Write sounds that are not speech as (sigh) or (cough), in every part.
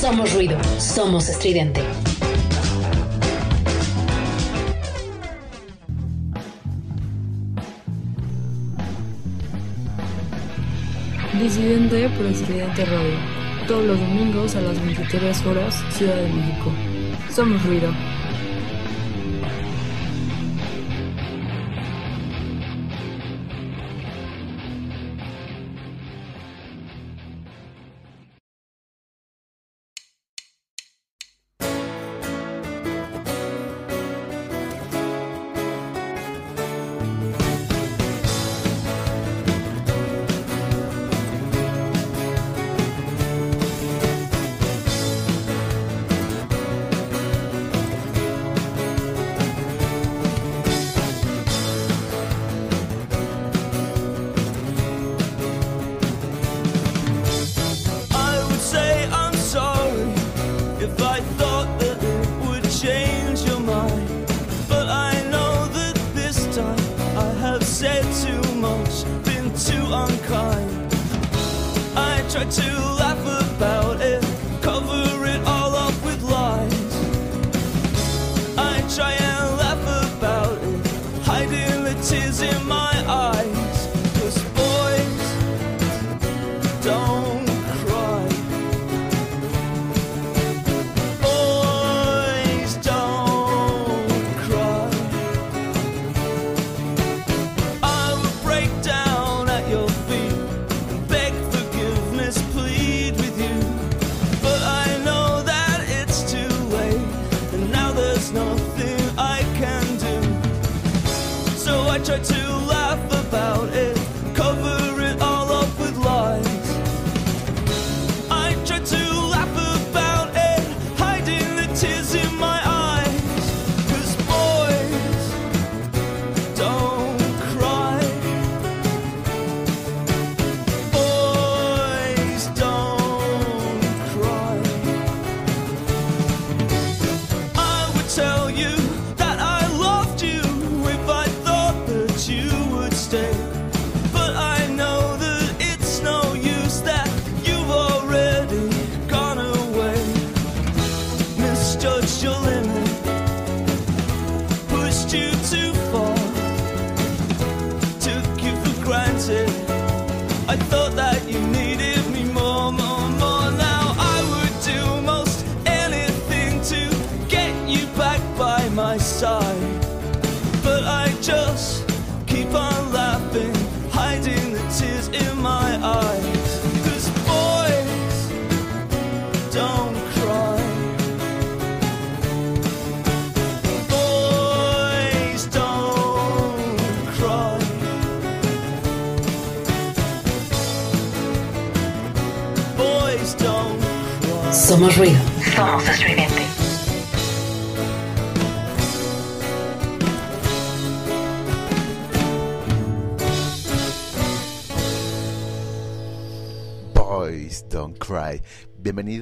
Somos ruido, somos estridente. Disidente por Estridente Radio. Todos los domingos a las 23 horas, Ciudad de México. Somos ruido.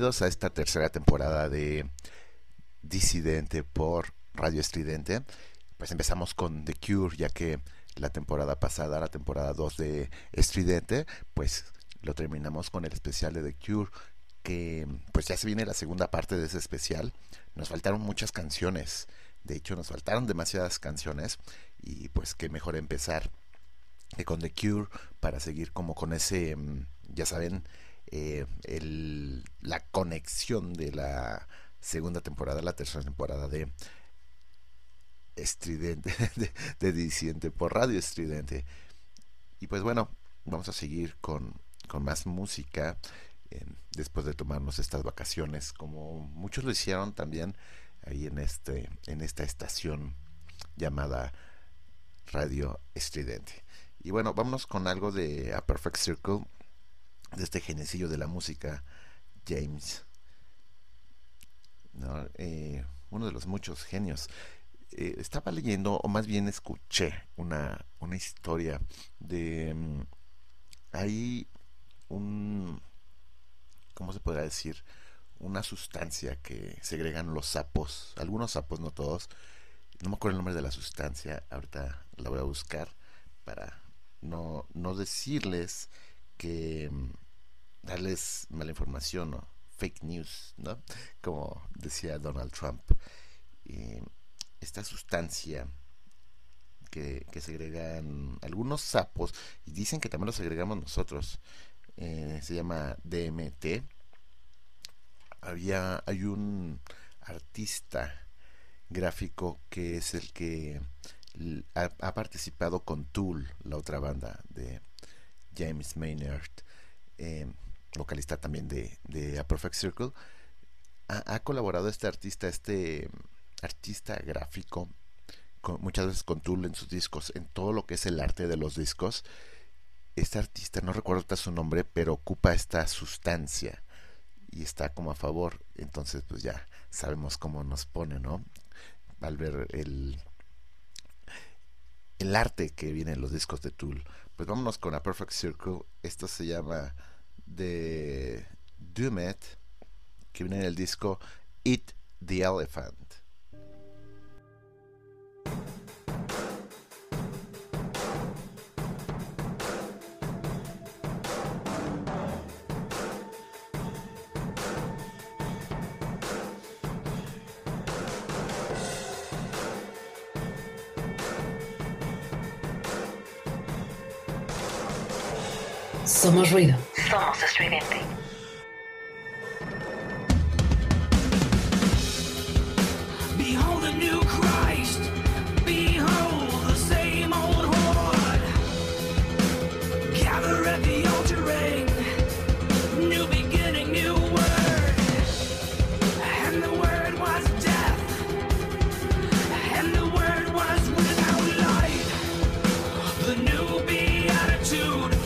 A esta tercera temporada de Disidente por Radio Estridente. Pues empezamos con The Cure, ya que la temporada pasada, la temporada 2 de Estridente, pues lo terminamos con el especial de The Cure que pues ya se viene la segunda parte de ese especial. Nos faltaron muchas canciones. De hecho, nos faltaron demasiadas canciones. Y pues qué mejor empezar que con The Cure para seguir como con ese, mm, ya saben, eh, el, la conexión de la segunda temporada, la tercera temporada de Estridente, (laughs) de, de por Radio Estridente. Y pues bueno, vamos a seguir con, con más música después de tomarnos estas vacaciones, como muchos lo hicieron también ahí en, este, en esta estación llamada Radio Estridente. Y bueno, vámonos con algo de A Perfect Circle, de este genecillo de la música, James. Eh, uno de los muchos genios. Eh, estaba leyendo, o más bien escuché, una, una historia de... Mm, hay un ¿cómo se podrá decir? Una sustancia que segregan los sapos, algunos sapos, no todos. No me acuerdo el nombre de la sustancia, ahorita la voy a buscar para no, no decirles que mm, darles mala información o fake news, ¿no? Como decía Donald Trump. esta sustancia que, que segregan algunos sapos, y dicen que también lo segregamos nosotros, eh, se llama DMT. Había, hay un artista gráfico que es el que ha, participado con Tool, la otra banda de James Maynard, eh, vocalista también de, de A Perfect Circle. Ha, colaborado este artista, este artista gráfico, muchas veces con Tool en sus discos, en todo lo que es el arte de los discos. Este artista, no recuerdo su nombre, pero ocupa esta sustancia y está como a favor. Entonces, pues ya sabemos cómo nos pone, ¿no? Al ver el, el arte que viene en los discos de Tool. Pues vámonos con A Perfect Circle. Esto se llama The Doomet, que viene en el disco Eat the Elephant. Somos ruido. Somos estridente. Behold the new Christ. Behold the same old horde. Gather at the altar ring. New beginning, new word. And the word was death. And the word was without. The new beatitude.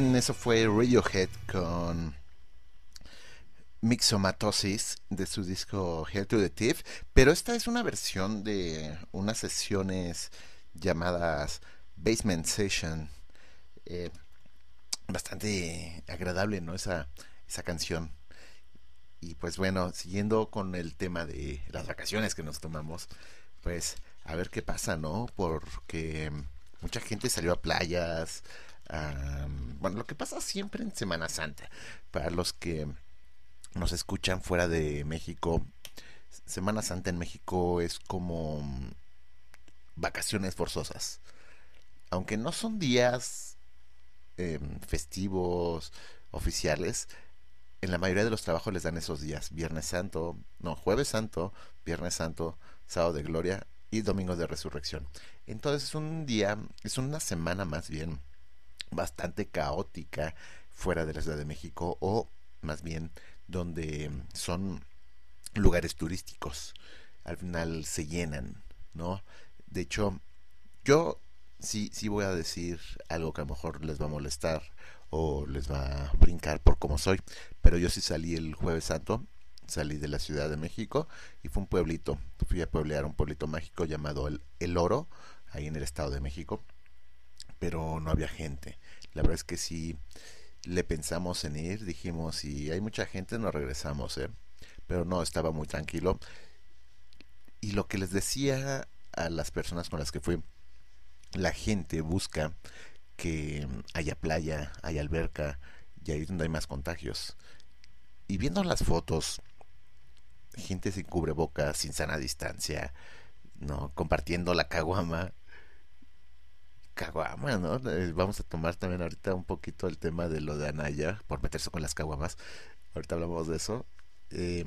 Eso fue Radiohead con Mixomatosis de su disco Hell to the Thief, pero esta es una versión de unas sesiones llamadas Basement Session. Eh, bastante agradable, ¿no? Esa, esa canción. Y pues bueno, siguiendo con el tema de las vacaciones que nos tomamos, pues a ver qué pasa, ¿no? Porque mucha gente salió a playas, bueno, lo que pasa siempre en Semana Santa, para los que nos escuchan fuera de México, Semana Santa en México es como vacaciones forzosas. Aunque no son días em, festivos, oficiales, en la mayoría de los trabajos les dan esos días. Viernes Santo, no, Jueves Santo, Viernes Santo, Sábado de Gloria y Domingo de Resurrección. Entonces es un día, es una semana más bien bastante caótica fuera de la Ciudad de México o más bien donde son lugares turísticos. Al final se llenan, ¿no? De hecho, yo sí, sí voy a decir algo que a lo mejor les va a molestar o les va a brincar por cómo soy, pero yo sí salí el jueves santo, salí de la Ciudad de México y fue un pueblito, fui a pueblear un pueblito mágico llamado El, el Oro, ahí en el Estado de México pero no había gente. La verdad es que sí le pensamos en ir, dijimos, si hay mucha gente nos regresamos, ¿eh? pero no, estaba muy tranquilo. Y lo que les decía a las personas con las que fui, la gente busca que haya playa, haya alberca, y ahí es donde hay más contagios. Y viendo las fotos, gente sin cubrebocas, sin sana distancia, no compartiendo la caguama, caguama, ¿no? Eh, vamos a tomar también ahorita un poquito el tema de lo de Anaya, por meterse con las caguamas. Ahorita hablamos de eso. Eh,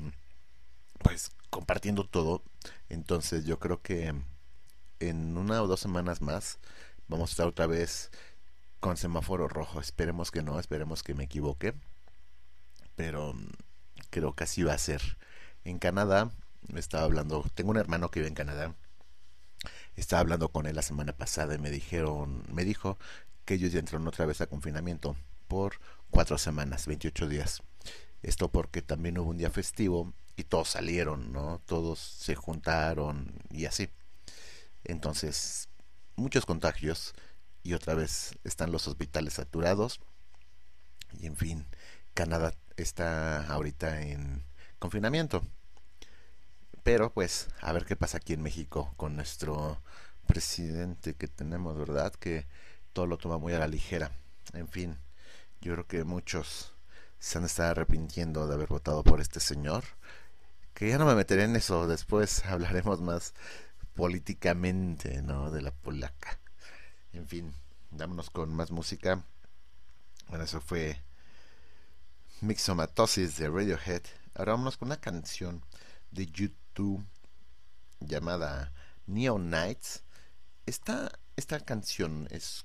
pues compartiendo todo. Entonces yo creo que en una o dos semanas más vamos a estar otra vez con semáforo rojo. Esperemos que no, esperemos que me equivoque. Pero mm, creo que así va a ser. En Canadá, estaba hablando, tengo un hermano que vive en Canadá estaba hablando con él la semana pasada y me dijeron, me dijo que ellos ya entraron otra vez a confinamiento por cuatro semanas, 28 días. Esto porque también hubo un día festivo y todos salieron, ¿no? Todos se juntaron y así. Entonces, muchos contagios y otra vez están los hospitales saturados. Y en fin, Canadá está ahorita en confinamiento. Pero pues a ver qué pasa aquí en México con nuestro presidente que tenemos, ¿verdad? Que todo lo toma muy a la ligera. En fin, yo creo que muchos se han estar arrepintiendo de haber votado por este señor. Que ya no me meteré en eso, después (laughs) hablaremos más políticamente, ¿no? De la polaca. En fin, dámonos con más música. Bueno, eso fue Mixomatosis de Radiohead. Ahora vámonos con una canción de YouTube llamada Neon Nights. Esta, esta canción es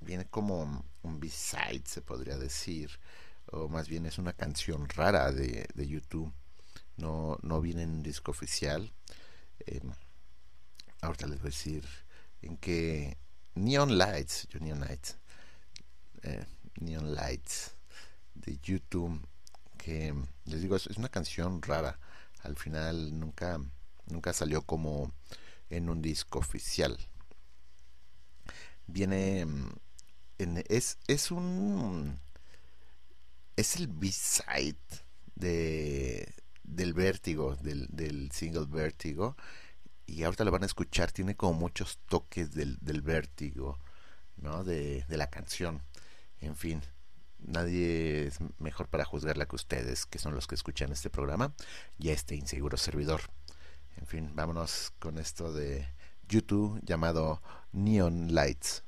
viene como un B-side, se podría decir, o más bien es una canción rara de, de YouTube. No, no viene en un disco oficial. Em, ahorita les voy a decir en qué Neon Lights, Neon Lights, eh, Neon Lights de YouTube, que les digo, es, una canción rara. Al final nunca, nunca salió como en un disco oficial. Viene en, es, es un es el B-side de del vértigo, del, del single vértigo y ahorita lo van a escuchar, tiene como muchos toques del, del vértigo, ¿no? De, de la canción. En fin, nadie es mejor para juzgarla que ustedes, que son los que escuchan este programa, y este inseguro servidor. En fin, vámonos con esto de YouTube llamado Neon Lights.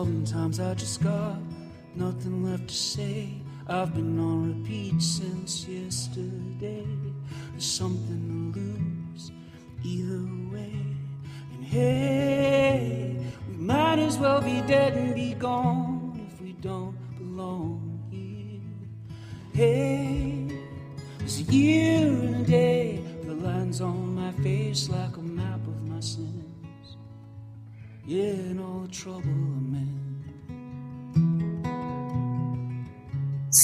Sometimes I just got nothing left to say. I've been on repeat since yesterday. There's something to lose either way. And hey, we might as well be dead and be gone if we don't belong here. Hey, there's a year and a day that lands on my face like a map of my sins. Yeah, and all the trouble I'm in.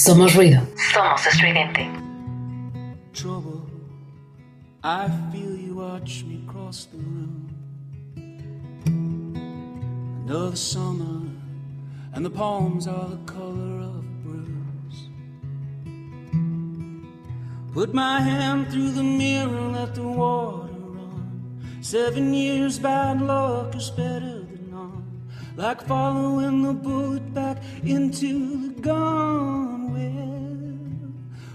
Somos ruido. Somos estridente. trouble. I feel you watch me cross the room. Another summer, and the palms are the color of bruise. Put my hand through the mirror, let the water run. Seven years bad luck is better than none. Like following the bullet back into the gun well.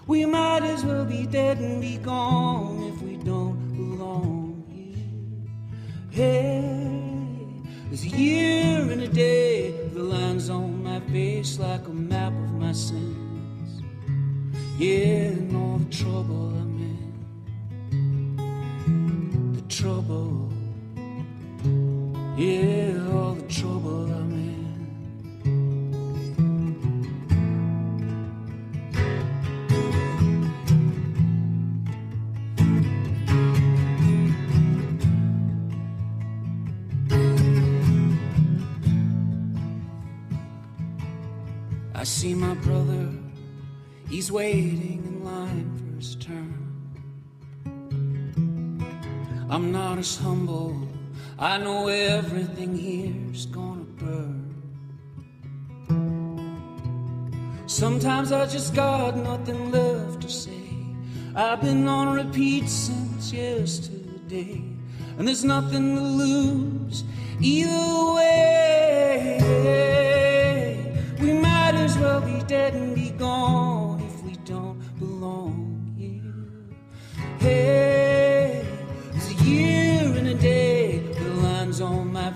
We might as well be dead and be gone I know everything here's gonna burn. Sometimes I just got nothing left to say. I've been on repeat since yesterday, and there's nothing to lose either way. We might as well be dead and be gone if we don't belong here. Hey,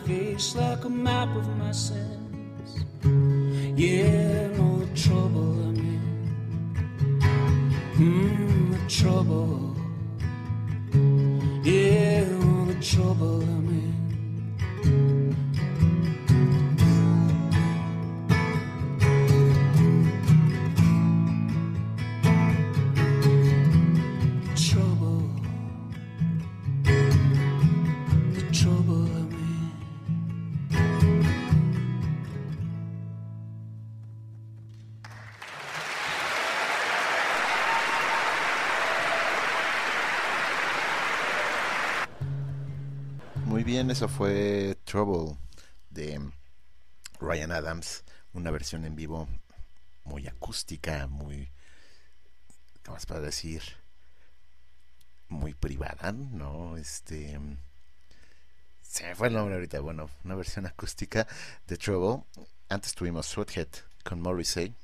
face like a map of my sins. Yeah, all the trouble I'm in. Hmm, the trouble. Yeah, all the trouble I'm in. Eso fue Trouble de Ryan Adams, una versión en vivo muy acústica, muy, ¿cómo más para decir? Muy privada, ¿no? Este, se me fue el nombre ahorita, bueno, una versión acústica de Trouble. Antes tuvimos Sweathead con Morrissey,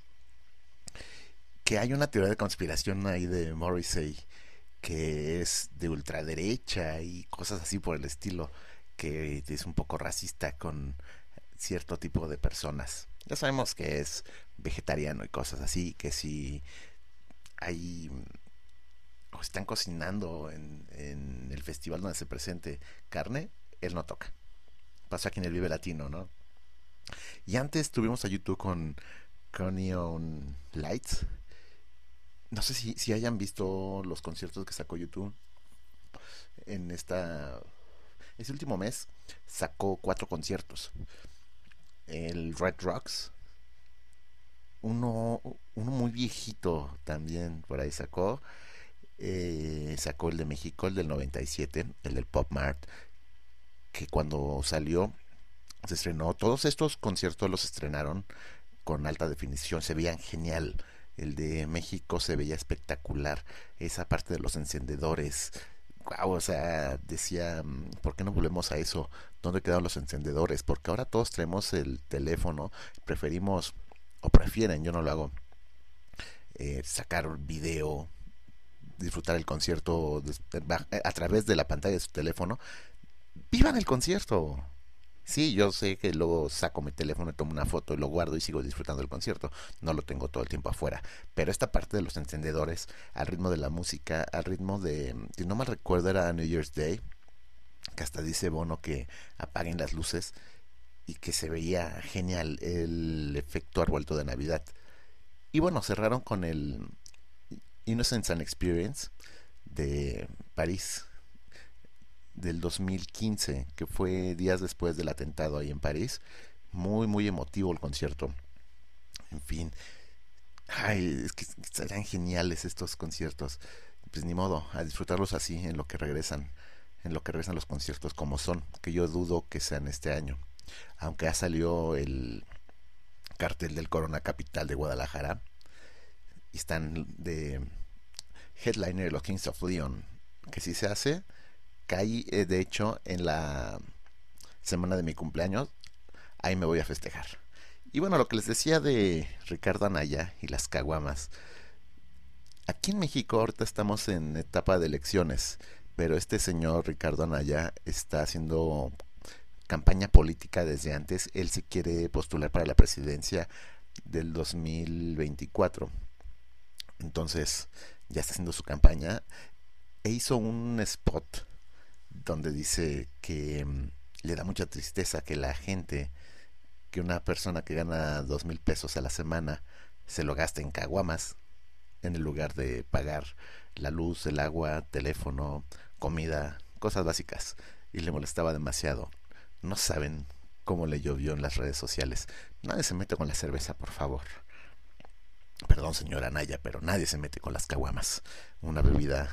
que hay una teoría de conspiración ahí de Morrissey que es de ultraderecha y cosas así por el estilo, que es un poco racista con cierto tipo de personas. Ya sabemos que es vegetariano y cosas así, que si hay o están cocinando en, el festival donde se presente carne, él no toca. Pasa aquí en el Vive Latino, ¿no? Y antes tuvimos a YouTube con, con Neon Lights. No sé si, si hayan visto los conciertos que sacó YouTube en esta este último mes sacó cuatro conciertos el Red Rocks uno uno muy viejito también por ahí sacó eh, sacó el de México el del 97 el del Pop Mart que cuando salió se estrenó todos estos conciertos los estrenaron con alta definición se veían genial el de México se veía espectacular. Esa parte de los encendedores. Wow, o sea, decía, ¿por qué no volvemos a eso? ¿Dónde quedaron los encendedores? Porque ahora todos tenemos el teléfono, preferimos, o prefieren, yo no lo hago, eh, sacar video, disfrutar el concierto a través de la pantalla de su teléfono. ¡Vivan el concierto! Sí, yo sé que luego saco mi teléfono, tomo una foto, lo guardo y sigo disfrutando del concierto. No lo tengo todo el tiempo afuera. Pero esta parte de los encendedores, al ritmo de la música, al ritmo de, si no mal recuerdo, era New Year's Day, que hasta dice Bono que apaguen las luces y que se veía genial el efecto arbolto de Navidad. Y bueno, cerraron con el Innocence and Experience de París del 2015, que fue días después del atentado ahí en París. Muy, muy emotivo el concierto. En fin, ay, es que serán geniales estos conciertos. Pues ni modo, a disfrutarlos así en lo que regresan, en lo que regresan los conciertos como son, que yo dudo que sean este año. Aunque ha salido el cartel del Corona Capital de Guadalajara y están de headliner los Kings of Leon, que si se hace, caí eh, de hecho en la semana de mi cumpleaños ahí me voy a festejar y bueno lo que les decía de Ricardo Anaya y las caguamas aquí en México ahorita estamos en etapa de elecciones pero este señor Ricardo Anaya está haciendo campaña política desde antes. Él se quiere postular para la presidencia del 2024. Entonces ya está haciendo su campaña e hizo un spot donde dice que mm, le da mucha tristeza que la gente, que una persona que gana dos mil pesos a la semana se lo gaste en caguamas en el lugar de pagar la luz, el agua, teléfono, comida, cosas básicas. Y le molestaba demasiado. No saben cómo le llovió en las redes sociales. Nadie se mete con la cerveza, por favor. Perdón, señora Naya, pero nadie se mete con las caguamas. Una bebida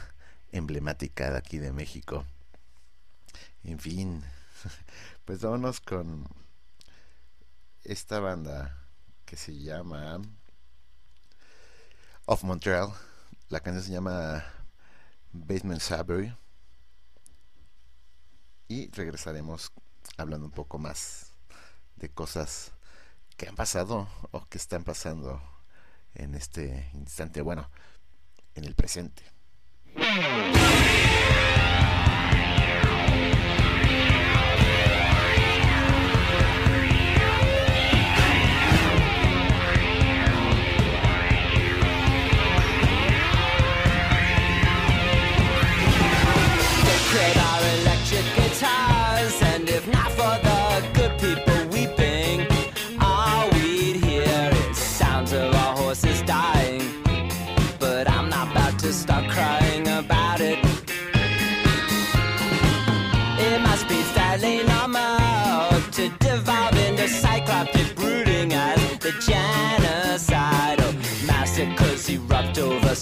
emblemática de aquí de México. En fin, (laughs) pues vámonos con esta banda que se llama Of Montreal. La canción se llama Basement Savory. Y regresaremos hablando un poco más de cosas que han pasado o que están pasando en este instante, bueno, en el presente.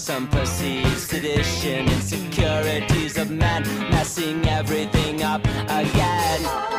Some perceived sedition, insecurities of man, messing everything up again.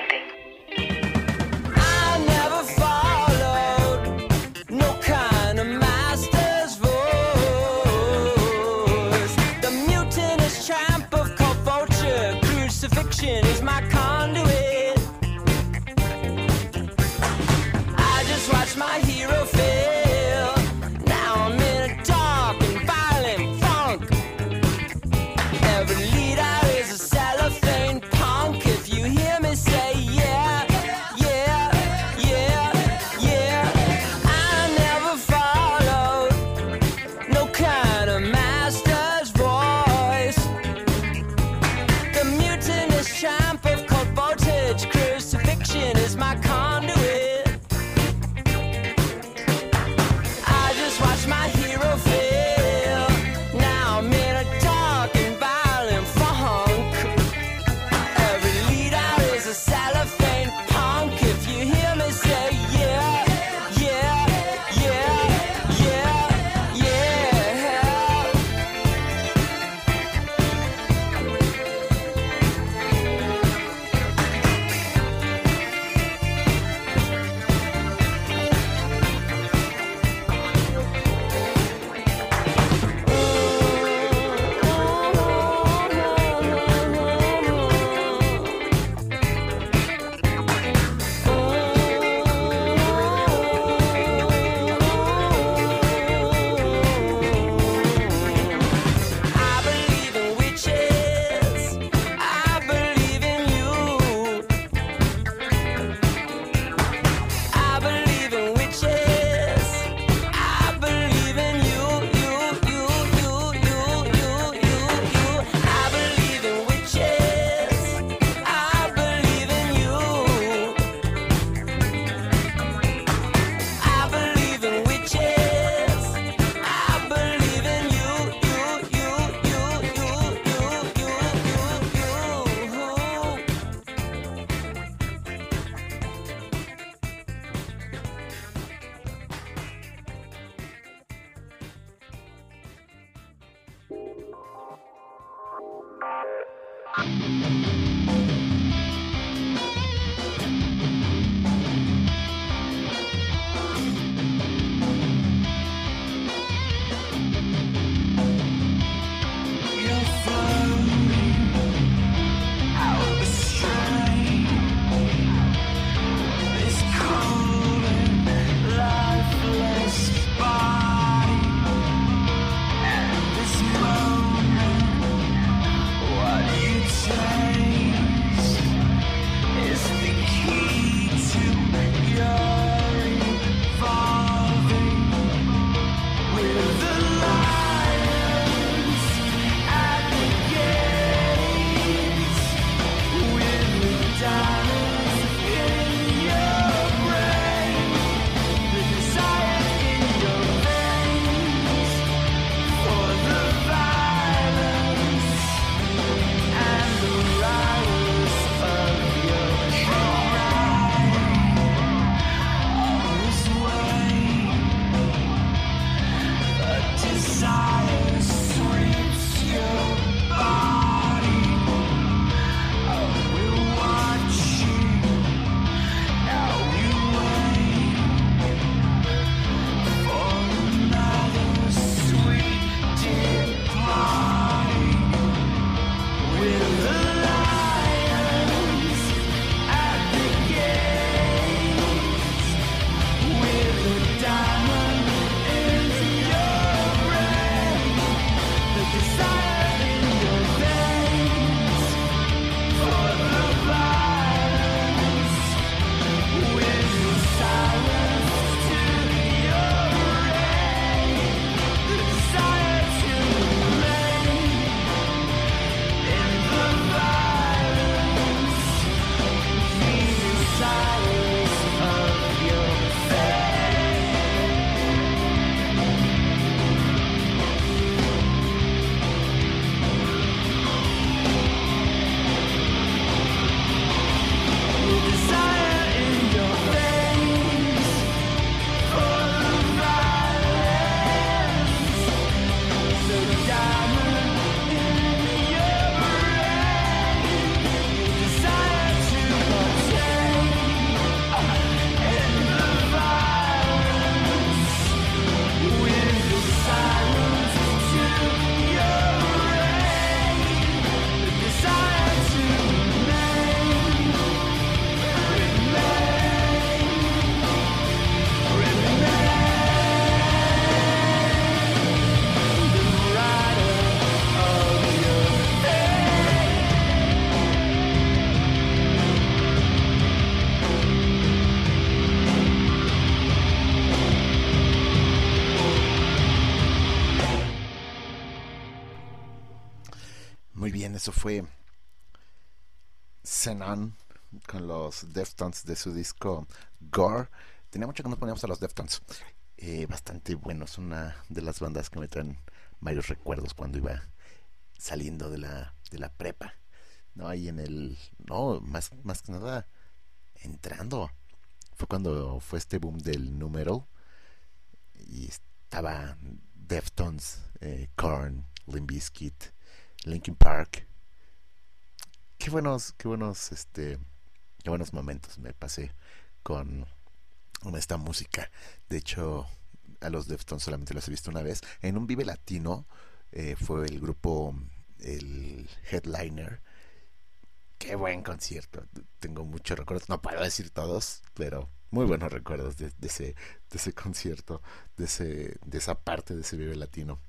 Eso fue Xenon con los Deftones de su disco Gore. Tenía mucho que nos poníamos a los Deftones. Eh, bastante bueno, es una de las bandas que me traen varios recuerdos cuando iba saliendo de la, de la prepa. No, ahí en el. No, más, más que nada entrando. Fue cuando fue este boom del número. Y estaba Deftones, eh, Korn, Bizkit, Linkin Park qué buenos, qué buenos, este, qué buenos momentos me pasé con, esta música. De hecho, a los Deftones solamente los he visto una vez. En un Vive Latino eh, fue el grupo, el headliner. Qué buen concierto. Tengo muchos recuerdos. No puedo decir todos, pero muy buenos recuerdos de, ese, de ese concierto, de, ese, de esa parte de ese Vive Latino.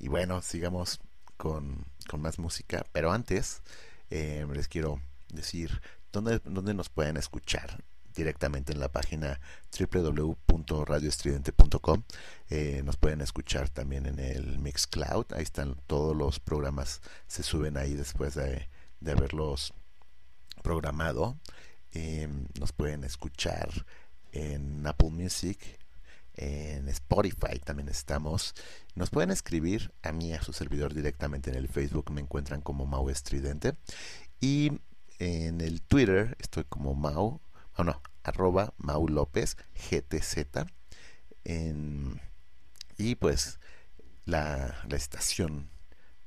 Y bueno, sigamos con, más música. Pero antes, eh, les quiero decir dónde, dónde nos pueden escuchar directamente en la página www.radioestridente.com. Eh, nos pueden escuchar también en el Mixcloud. Ahí están todos los programas, se suben ahí después de, de haberlos programado. Eh, nos pueden escuchar en Apple Music, en Spotify también estamos. Nos pueden escribir a mí, a su servidor directamente en el Facebook, me encuentran como Mau Estridente. Y en el Twitter estoy como Mau, o no, arroba Mau López GTZ. y pues la, estación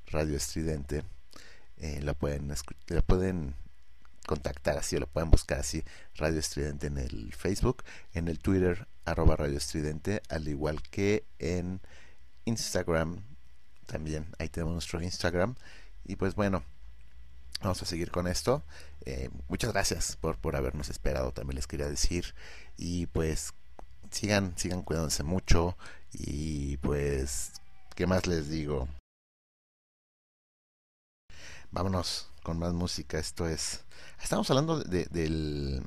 Radio Estridente eh, lo pueden lo pueden contactar así o lo pueden buscar así Radio Estridente en el Facebook, en el Twitter arroba Radio Estridente, al igual que en Instagram también, ahí tenemos nuestro Instagram y pues bueno, vamos a seguir con esto. Eh, muchas gracias por, por habernos esperado, también les quería decir. Y pues sigan, sigan cuidándose mucho. Y pues, ¿qué más les digo? Vámonos con más música. Esto es. Estamos hablando de, del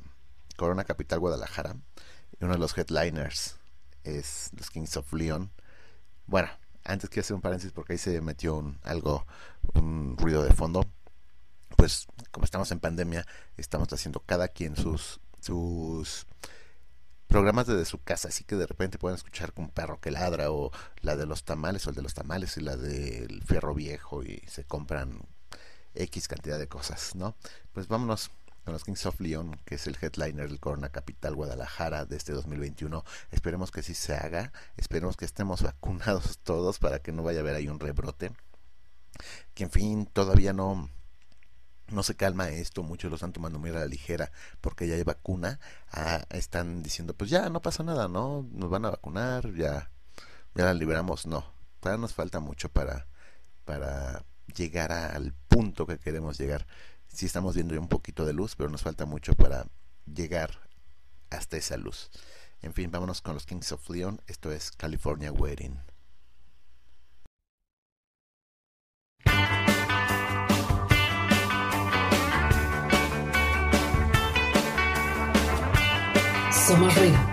Corona Capital Guadalajara. Uno de los headliners es los Kings of Leon. Bueno, antes quiero hacer un paréntesis porque ahí se metió un, algo, un ruido de fondo. Pues como estamos en pandemia, estamos haciendo cada quien sus, sus programas desde su casa, así que de repente pueden escuchar un perro que ladra o la de los tamales o el de los tamales y la del fierro viejo y se compran X cantidad de cosas, ¿no? Pues vámonos con los Kings of Leon, que es el headliner del Corona Capital Guadalajara de este 2021. Esperemos que sí se haga, esperemos que estemos vacunados (laughs) todos para que no vaya a haber ahí un rebrote. Que en fin, todavía no no se calma esto, muchos lo están tomando muy a la ligera porque ya hay vacuna, ah, están diciendo pues ya no pasa nada, ¿no? Nos van a vacunar, ya, ya la liberamos, no, todavía nos falta mucho para, para llegar al punto que queremos llegar sí estamos viendo un poquito de luz, pero nos falta mucho para llegar hasta esa luz. En fin, vámonos con los Kings of Leon. Esto es California Wedding. Somos ruido.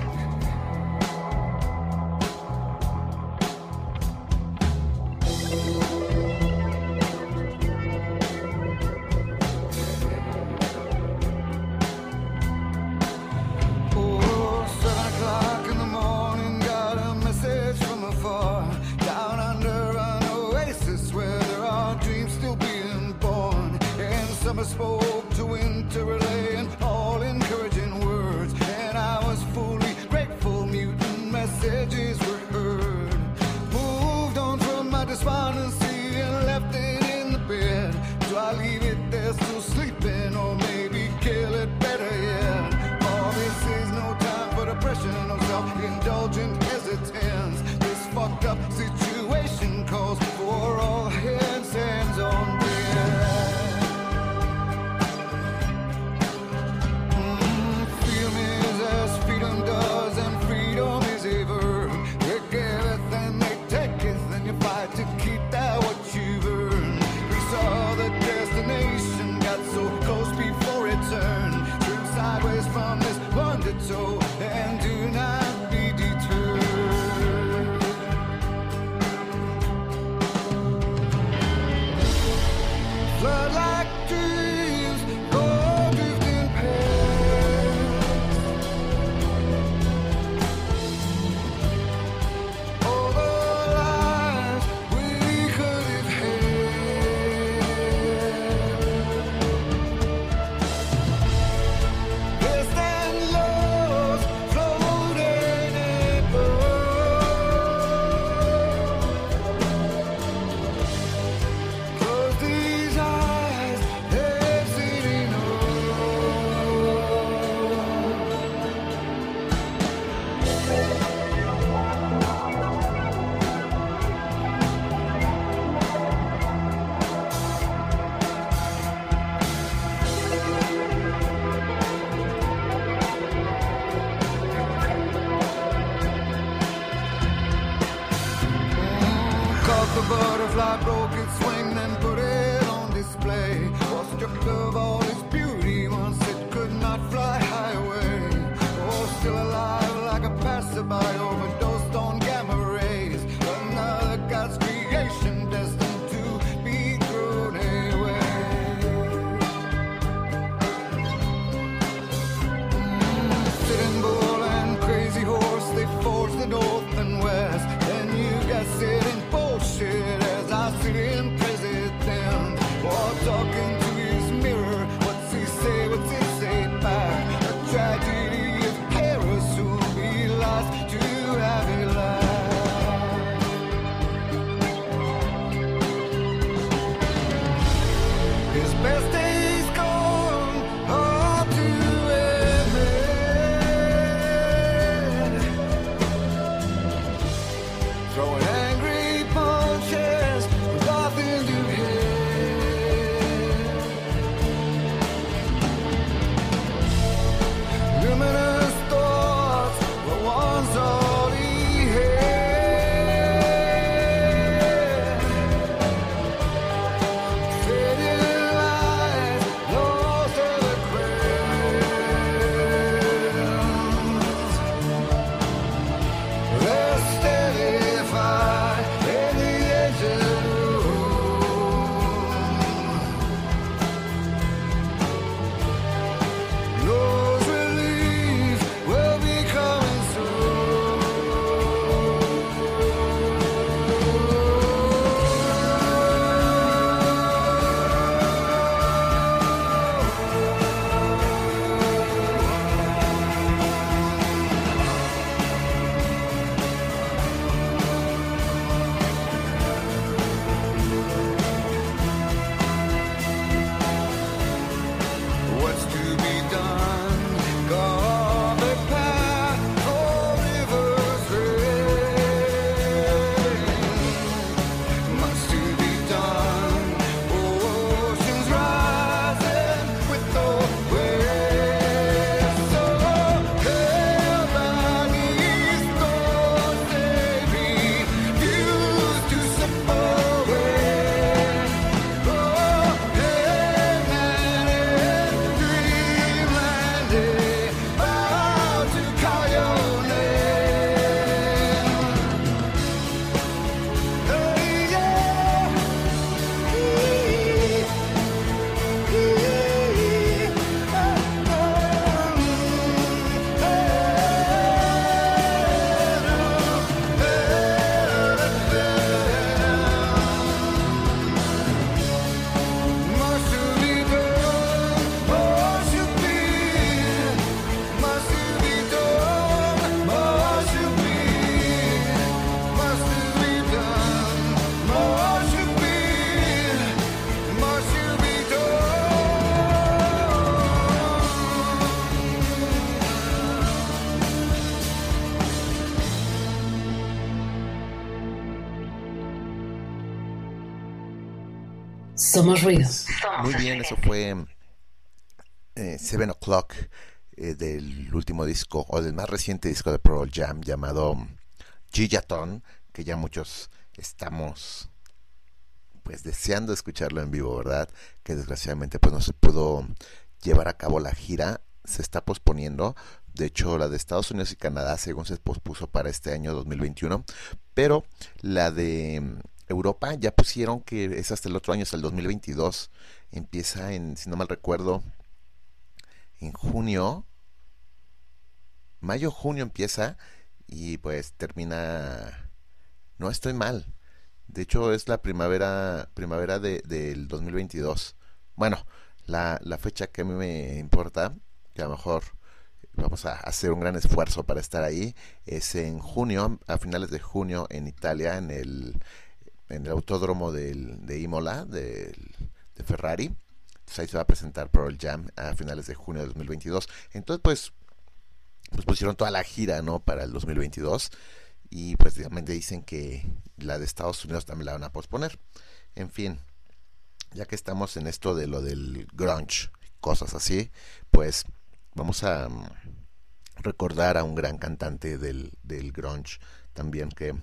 Somos ruido. Muy bien, eso fue eh, Seven O'Clock eh, del último disco o del más reciente disco de Pearl Jam llamado Gigaton, que ya muchos estamos pues deseando escucharlo en vivo, ¿verdad? Que desgraciadamente pues no se pudo llevar a cabo la gira, se está posponiendo. De hecho, la de Estados Unidos y Canadá, según se pospuso para este año 2021, pero la de Europa ya pusieron que es hasta el otro año, hasta el 2022. Empieza en, si no mal recuerdo, en junio. Mayo, junio empieza y pues termina... No estoy mal. De hecho es la primavera, primavera de, del 2022. Bueno, la, la fecha que a mí me importa, que a lo mejor vamos a hacer un gran esfuerzo para estar ahí, es en junio, a finales de junio en Italia, en el en el autódromo del, de Imola, de Ferrari. Entonces ahí se va a presentar Pearl Jam a finales de junio de 2022. Entonces, pues, pues pusieron toda la gira, ¿no? Para el 2022. Y pues realmente dicen que la de Estados Unidos también la van a posponer. En fin, ya que estamos en esto de lo del grunge, cosas así, pues vamos a mm, recordar a un gran cantante del, del grunge también que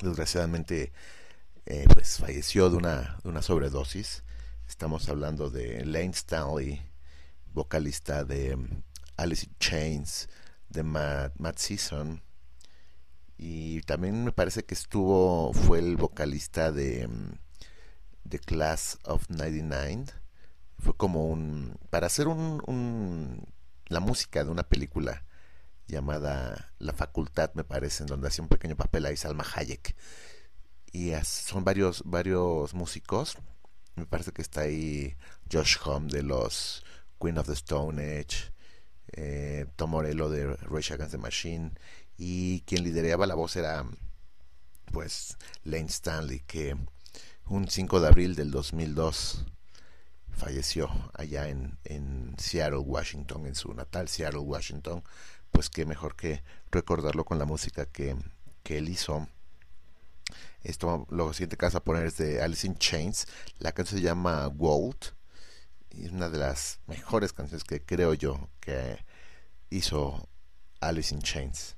desgraciadamente eh, pues falleció de una, sobredosis. Estamos hablando de Lane Stanley, vocalista de um, Alice in Chains, de Matt, Matt Season. Y también me parece que estuvo, fue el vocalista de The um, Class of 99. Fue como un, para hacer un, un, la música de una película llamada La Facultad, me parece, en donde hacía un pequeño papel ahí Salma Hayek. Y son varios, varios músicos. Me parece que está ahí Josh Home de los Queen of the Stone Age, eh, Tom Morello de Rage Against the Machine. Y quien lideraba la voz era pues Lane Stanley, que un 5 de abril del 2002 falleció allá en, en Seattle, Washington, en su natal Seattle, Washington, pues qué mejor que recordarlo con la música que, que él hizo. Esto, lo siguiente que vas a poner es de Alice in Chains. La canción se llama Gold. Es una de las mejores canciones que creo yo que hizo Alice in Chains.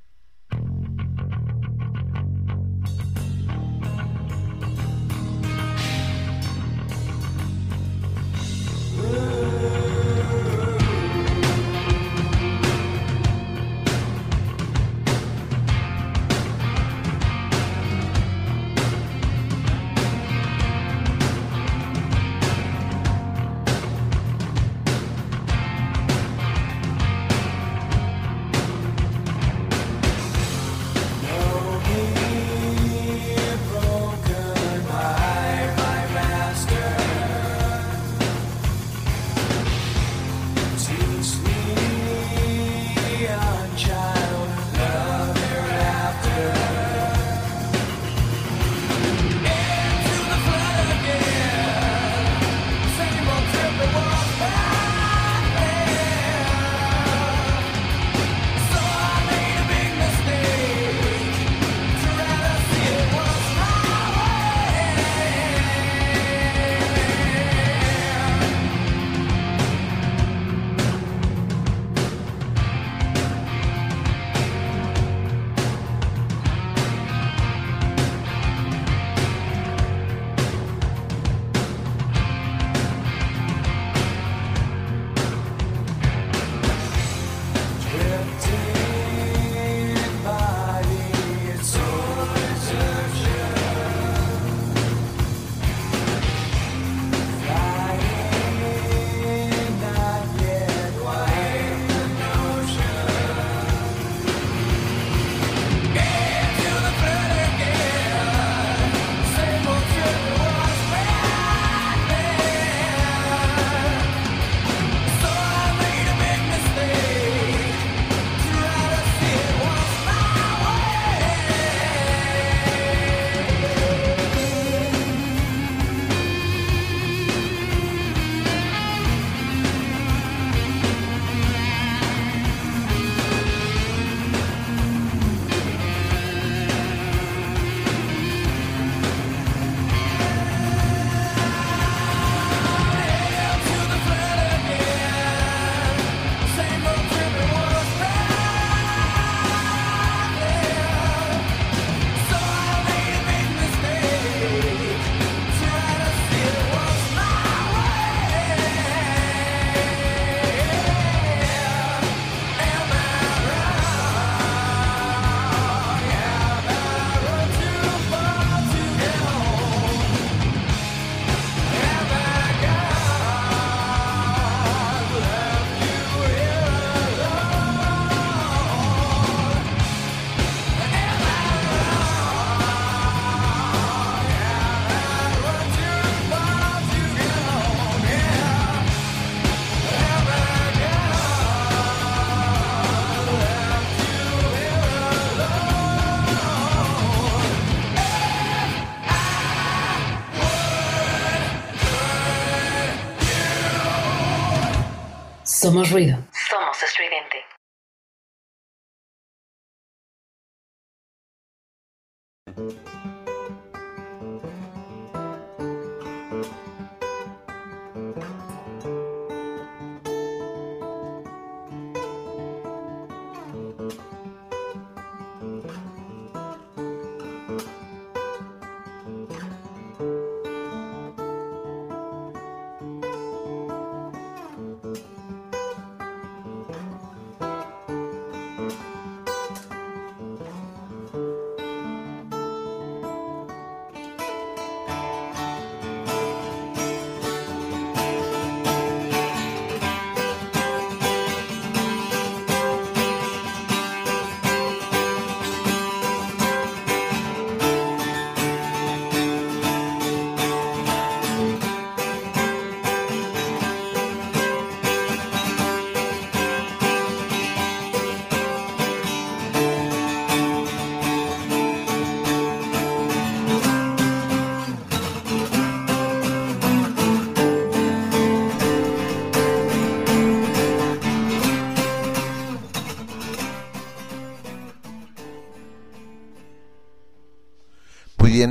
Somos ruido.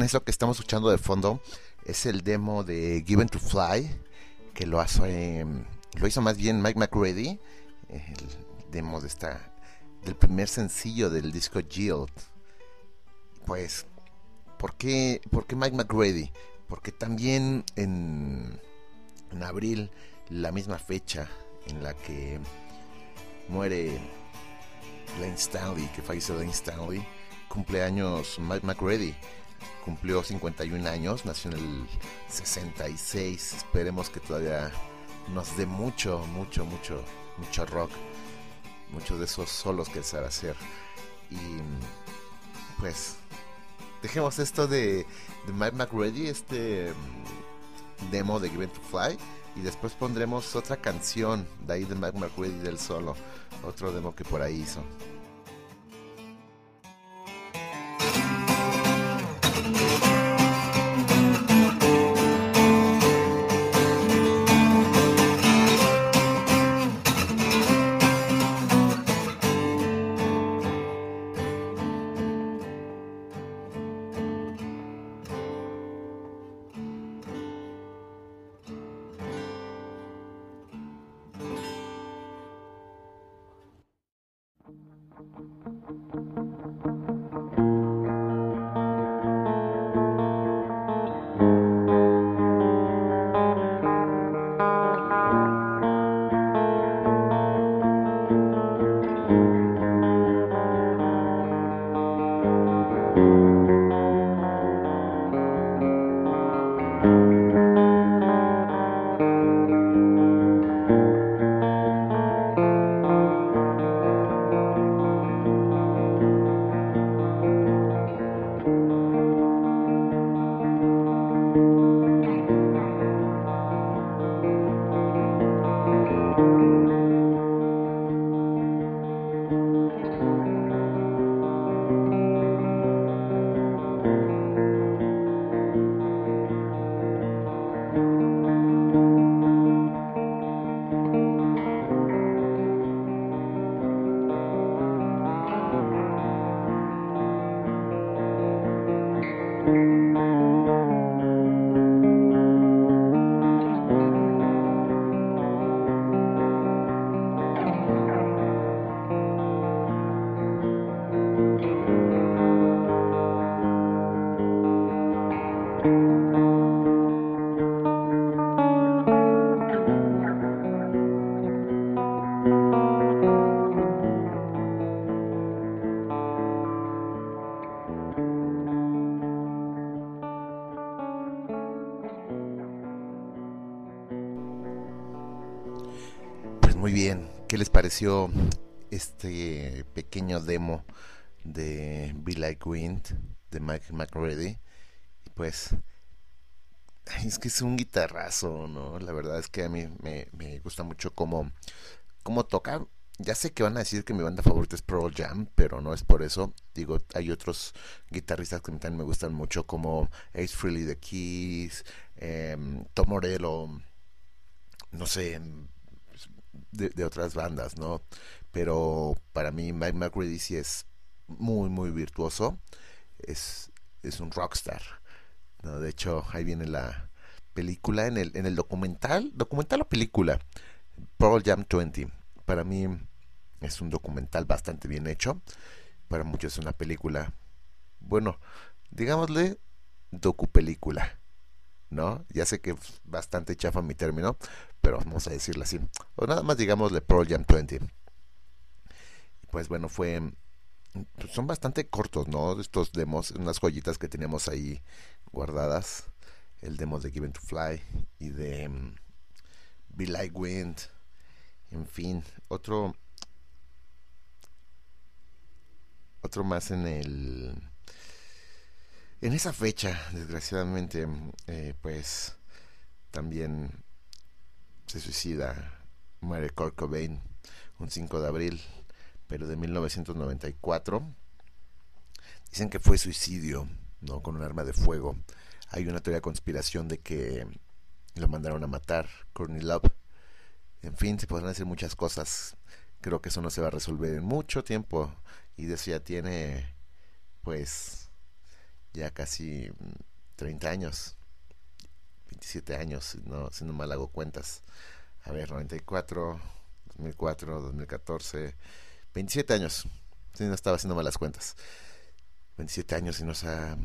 Es lo que estamos escuchando de fondo. Es el demo de Given to Fly, que lo lo hizo más bien Mike McReady, el demo de esta, del primer sencillo del disco Yield. Pues, ¿por qué, ¿por qué Mike McReady? Porque también en, en abril, la misma fecha en la que muere Lane Stanley, que falleció Lane Stanley, cumpleaños Mike McReady cumplió 51 años, nació en el 66, esperemos que todavía nos dé mucho, mucho, mucho, mucho rock, muchos de esos solos que sabe hacer. Y pues dejemos esto de, de Mike McReady, este mm, demo de Given to Fly, y después pondremos otra canción de ahí de Mike McReady del solo, otro demo que por ahí hizo. Este pequeño demo de Be Like Wind de Mike McReady. Pues es que es un guitarrazo, ¿no? La verdad es que a mí me, gusta mucho cómo, cómo toca. Ya sé que van a decir que mi banda favorita es Pearl Jam, pero no es por eso. Digo, hay otros guitarristas que también me gustan mucho, como Ace Frehley The Keys, em, Tom Morello, no sé, de, otras bandas, ¿no? Pero para mí Mike McCready sí es muy, muy virtuoso. Es, es un rockstar. De hecho, ahí viene la película, en el, en el documental, documental o película, Pearl Jam 20. Para mí es un documental bastante bien hecho. Para muchos es una película, bueno, digámosle, docupelícula. ¿No? Ya sé que es bastante chafa mi término, pero vamos a decirlo así. O nada más digámosle Pearl Jam 20. Pues bueno, fue pues son bastante cortos, ¿no? Estos demos, unas joyitas que teníamos ahí guardadas. El demo de Given to Fly y de um, Be Like Wind. En fin, otro. Otro más en el. En esa fecha, desgraciadamente, eh, pues también se suicida, muere Kurt Cobain un 5 de abril pero de 1994. Dicen que fue suicidio, ¿no? Con un arma de fuego. Hay una teoría de conspiración de que lo mandaron a matar, Courtney Love. En fin, se podrán hacer muchas cosas. Creo que eso no se va a resolver en mucho tiempo. Y de eso ya tiene, pues, ya casi 30 años. 27 años, no, si no mal hago cuentas. A ver, 94, 2004, 2014. 27 años. Si no estaba haciendo malas cuentas. 27 años y nos ha.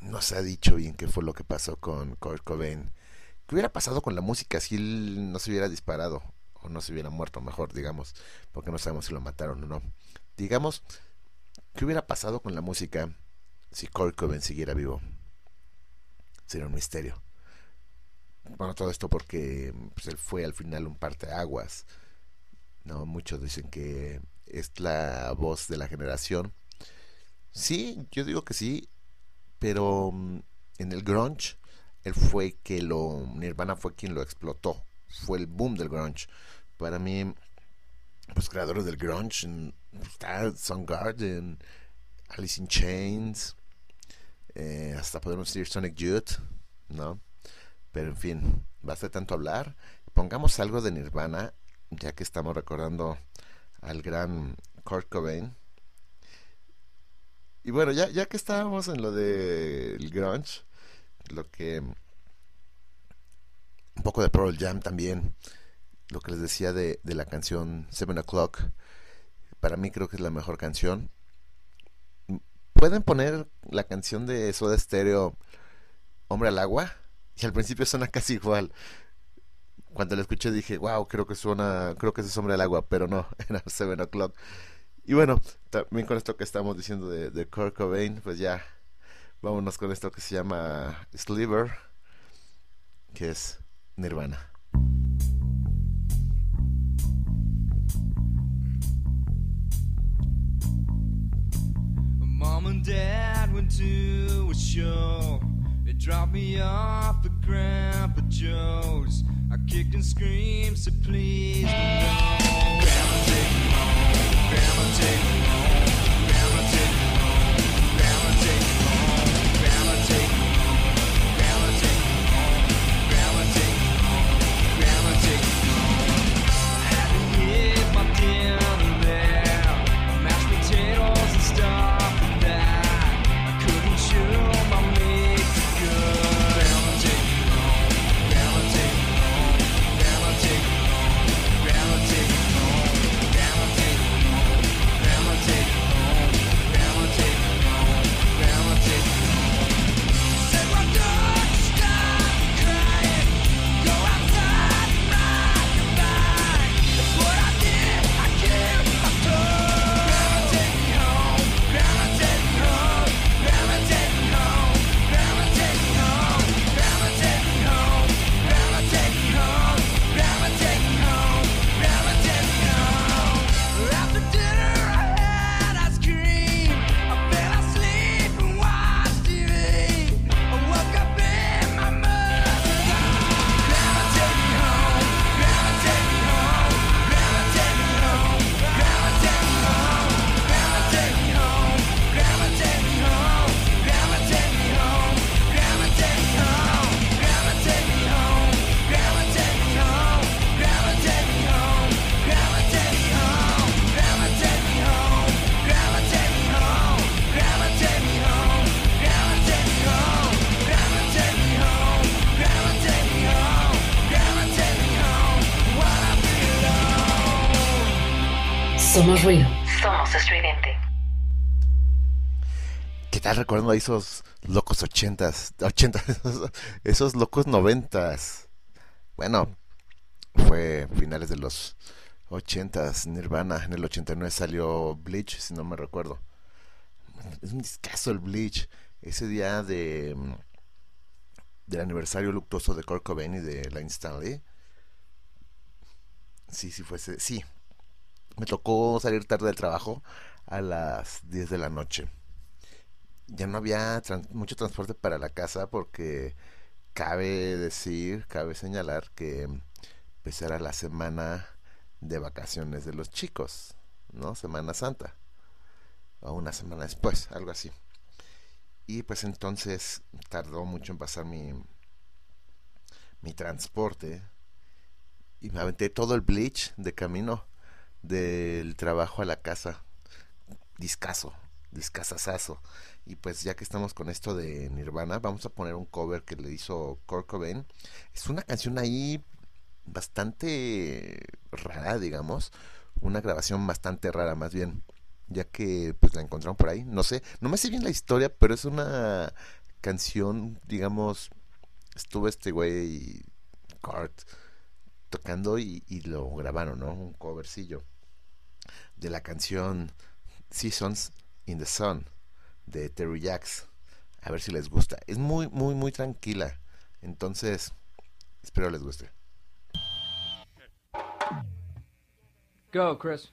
Nos ha dicho bien qué fue lo que pasó con Kurt Cobain. ¿Qué hubiera pasado con la música si él no se hubiera disparado? O no se hubiera muerto, mejor, digamos. Porque no sabemos si lo mataron o no. Digamos, ¿qué hubiera pasado con la música si Kurt Cobain siguiera vivo? Sería un misterio. Bueno, todo esto porque pues, él fue al final un parteaguas aguas no, muchos dicen que es la voz de la generación. Sí, yo digo que sí, pero mm, en el grunge él fue que lo Nirvana fue quien lo explotó, fue el boom del grunge. Para mí los creadores del grunge mm, está Soundgarden, Alice in Chains, eh, hasta podemos decir Sonic Youth, ¿no? Pero en fin, basta tanto hablar. Pongamos algo de Nirvana ya que estamos recordando al gran Kurt Cobain. Y bueno, ya, ya que estábamos en lo del grunge, lo que un poco de Pearl Jam también, lo que les decía de, de la canción Seven O'Clock, para mí creo que es la mejor canción. Pueden poner la canción de Soda Stereo Hombre al Agua, y al principio suena casi igual cuando la escuché dije, wow, creo que suena, creo que es Sombra del Agua, pero no, (laughs) era Seven O'Clock. Y bueno, también con esto que estamos diciendo de, de Kurt Cobain, pues ya vámonos con esto que se llama Sliver, que es Nirvana. Mom and Dad went to a show. They dropped me off at Grandpa Joe's. I kicked and screamed, so please recordando a esos locos ochentas? Ochentas, (laughs) esos locos noventas. Bueno, fue finales de los ochentas, Nirvana. En el 89 salió Bleach, si no me recuerdo. Es un discazo el Bleach. Ese día de del aniversario luctuoso de Kurt Cobain y de Line Stanley. Sí, sí fuese, sí. Me tocó salir tarde del trabajo a las 10 de la noche. Ya no había mucho transporte para la casa porque cabe decir, cabe señalar que pues era la semana de vacaciones de los chicos, ¿no? Semana Santa. O una semana después, algo así. Y pues entonces tardó mucho en pasar mi, mi transporte. Y me aventé todo el bleach de camino del trabajo a la casa. Discaso, discasasazo. Y pues ya que estamos con esto de Nirvana, vamos a poner un cover que le hizo Kurt Cobain. Es una canción ahí bastante rara, digamos. Una grabación bastante rara, más bien ya que pues la encontraron por ahí. No sé, no me sé bien la historia, pero es una canción, digamos, estuvo este güey Cart tocando y, lo grabaron, ¿no? Un covercillo de la canción Seasons in the Sun de Terry Jacks. A ver si les gusta. Es muy, muy, muy tranquila. Entonces, espero les guste. Go, Chris.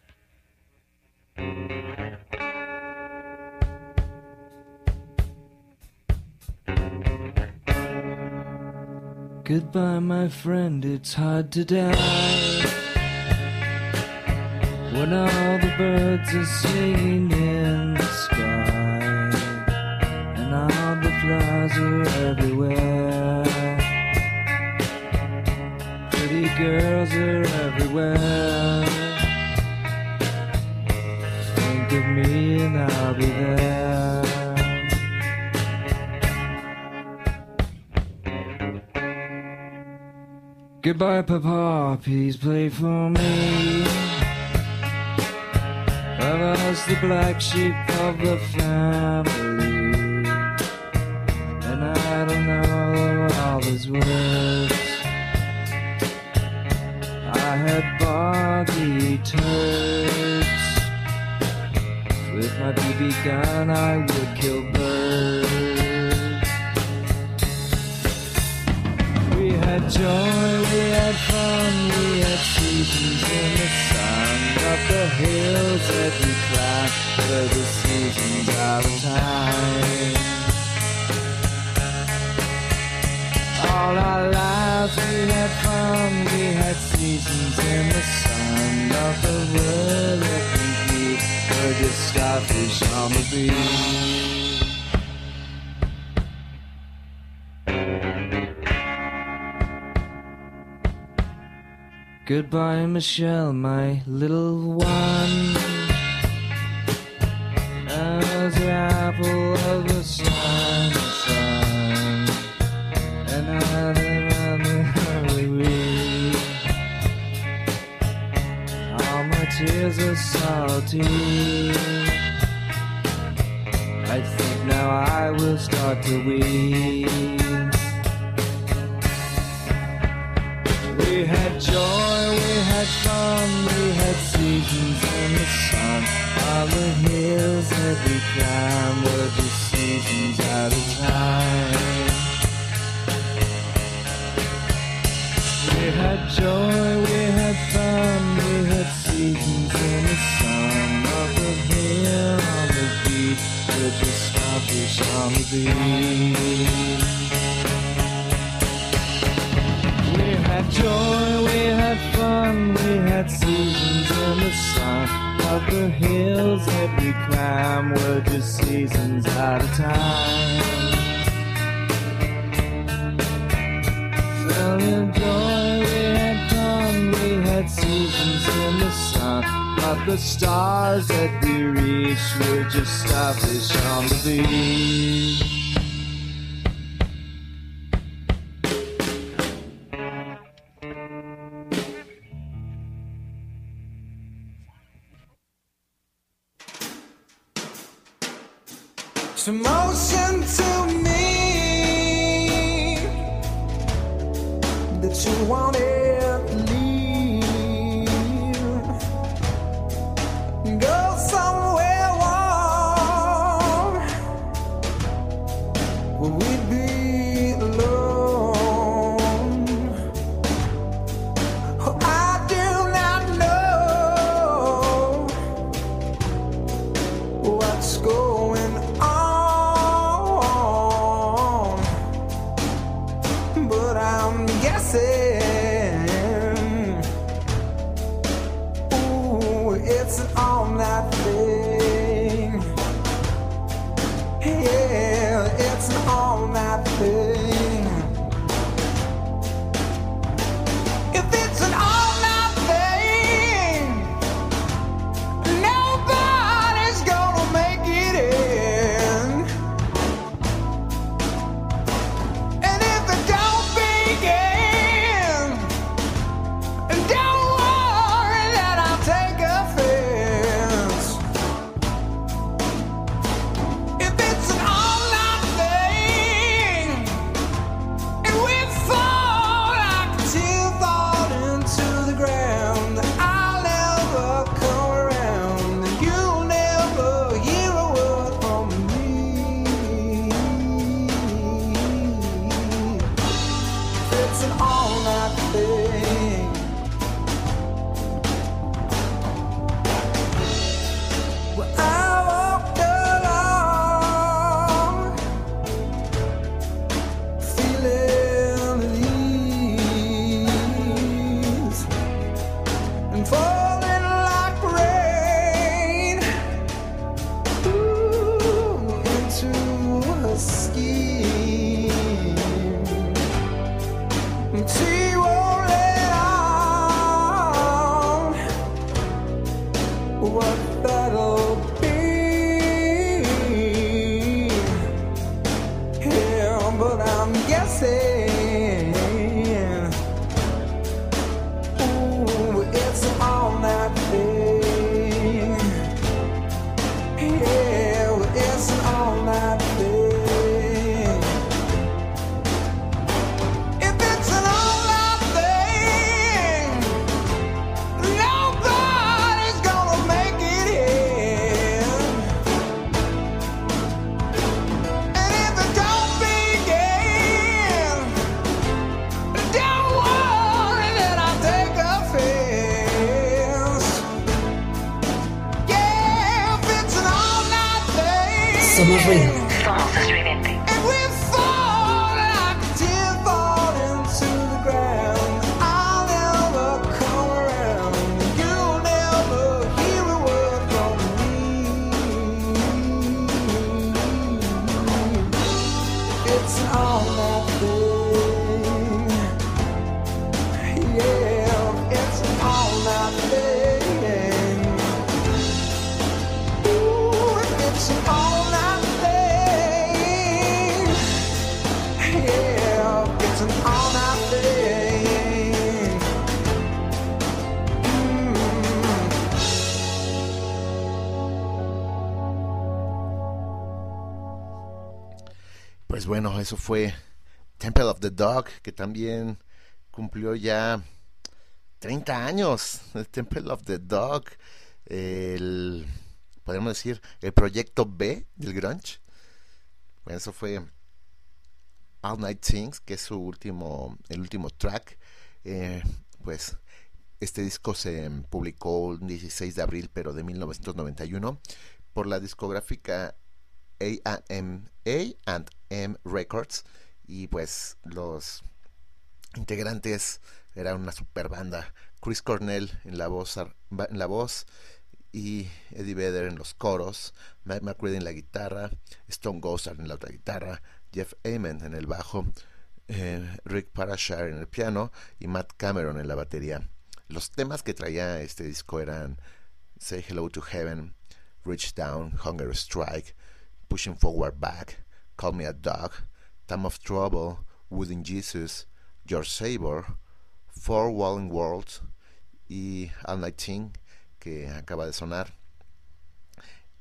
Goodbye, my friend, it's hard to die. When all the birds are singing in the sky, flowers are everywhere. Pretty girls are everywhere. Think of me and I'll be there. Goodbye, Papa, please play for me. I was the black sheep of the family, words. I had boggy turds. With my BB gun, I would kill birds. We had joy, we had fun, we had seasons in the sun. Up the hills that we climbed, were the seasons out of time. All our lives we had fun, we had seasons in the sun. Of the world we viewed, were just starfish on the beach. Goodbye, Michelle, my little one. As the apple of tears are salty. I think now I will start to weep. We had joy, we had fun, we had seasons in the sun. All the hills that we climbed were just seasons at a time. We had joy, we had fun, we had seasons just the beach. We had joy, we had fun, we had seasons in the sun. Up the hills that we climb were just seasons at a time. Fell in joy, we had fun, we bright seasons in the sun. But the stars that we reach were just starfish on the beach. Some motion to me that you wanted. Eso fue Temple of the Dog, que también cumplió ya 30 años. El Temple of the Dog, el, podríamos decir, el proyecto B del grunge. Bueno, eso fue All Night Things, que es su último, el último track. Eh, pues este disco se publicó el 16 de abril, pero de 1991, por la discográfica A&M A&M Records y pues los integrantes eran una super banda Chris Cornell en la voz en la voz y Eddie Vedder en los coros Matt McCready en la guitarra Stone Gossard en la otra guitarra Jeff Ament en el bajo eh, Rick Parashar en el piano y Matt Cameron en la batería. Los temas que traía este disco eran Say Hello to Heaven Reach Down Hunger Strike Pushing Forward Back, Call Me a Dog, Time of Trouble, Wooden Jesus, Your Savior, Four Walling Worlds y All Night Thing, que acaba de sonar.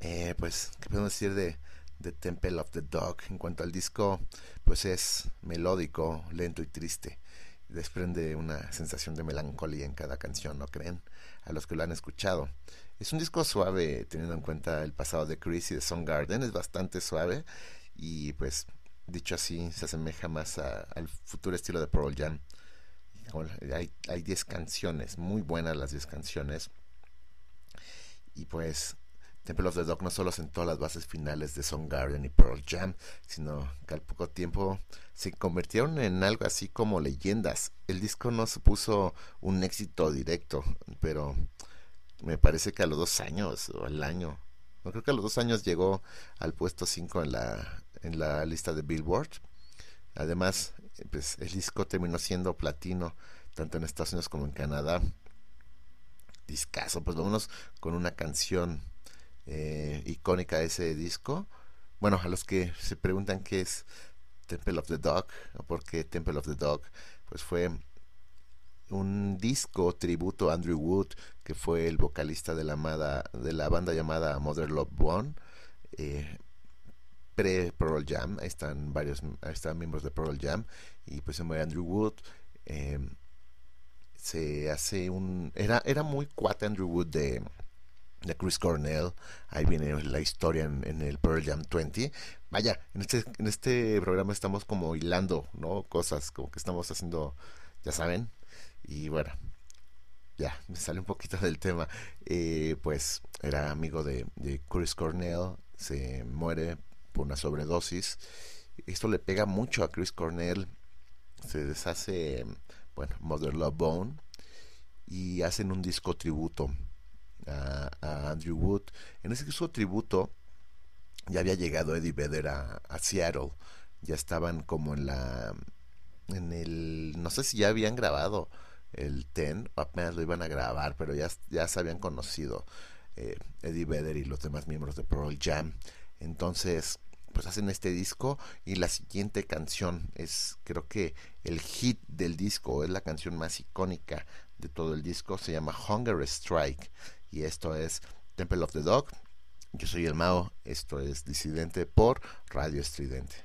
Eh, pues, ¿qué podemos decir de, The Temple of the Dog. En cuanto al disco, pues es melódico, lento y triste. Desprende una sensación de melancolía en cada canción, ¿no creen? A los que lo han escuchado. Es un disco suave, teniendo en cuenta el pasado de Chris y de Garden. Es bastante suave y pues dicho así se asemeja más al futuro estilo de Pearl Jam. Hay 10 canciones, muy buenas las 10 canciones. Y pues Temple of the Dog no solo sentó las bases finales de Garden y Pearl Jam, sino que al poco tiempo se convirtieron en algo así como leyendas. El disco no supuso un éxito directo, pero me parece que a los dos años o al año, no creo que a los dos años llegó al puesto 5 en la, en la lista de Billboard. Además, pues, el disco terminó siendo platino tanto en Estados Unidos como en Canadá. Discaso, pues vámonos con una canción eh, icónica de ese disco. Bueno, a los que se preguntan qué es Temple of the Dog o por qué Temple of the Dog, pues fue un disco tributo a Andrew Wood, que fue el vocalista de la, amada, de la banda llamada Mother Love One, eh, pre Pearl Jam, ahí están varios, están miembros de Pearl Jam, y pues se muere Andrew Wood, eh, se hace un, era, era muy cuate Andrew Wood de, de Chris Cornell, ahí viene la historia en, el Pearl Jam 20. Vaya, en este, en este programa estamos como hilando, ¿no? Cosas como que estamos haciendo, ya saben, y bueno, ya, me sale un poquito del tema. Eh, pues era amigo de, Chris Cornell, se muere por una sobredosis. Esto le pega mucho a Chris Cornell. Se deshace, bueno, Mother Love Bone. Y hacen un disco tributo a, Andrew Wood. En ese disco tributo ya había llegado Eddie Vedder a, Seattle. Ya estaban como en la en el no sé si ya habían grabado el Ten, apenas lo iban a grabar, pero ya, ya se habían conocido eh, Eddie Vedder y los demás miembros de Pearl Jam. Entonces, pues hacen este disco y la siguiente canción es, creo que el hit del disco, es la canción más icónica de todo el disco, se llama Hunger Strike y esto es Temple of the Dog. Yo soy el Mao, esto es Disidente por Radio Estridente.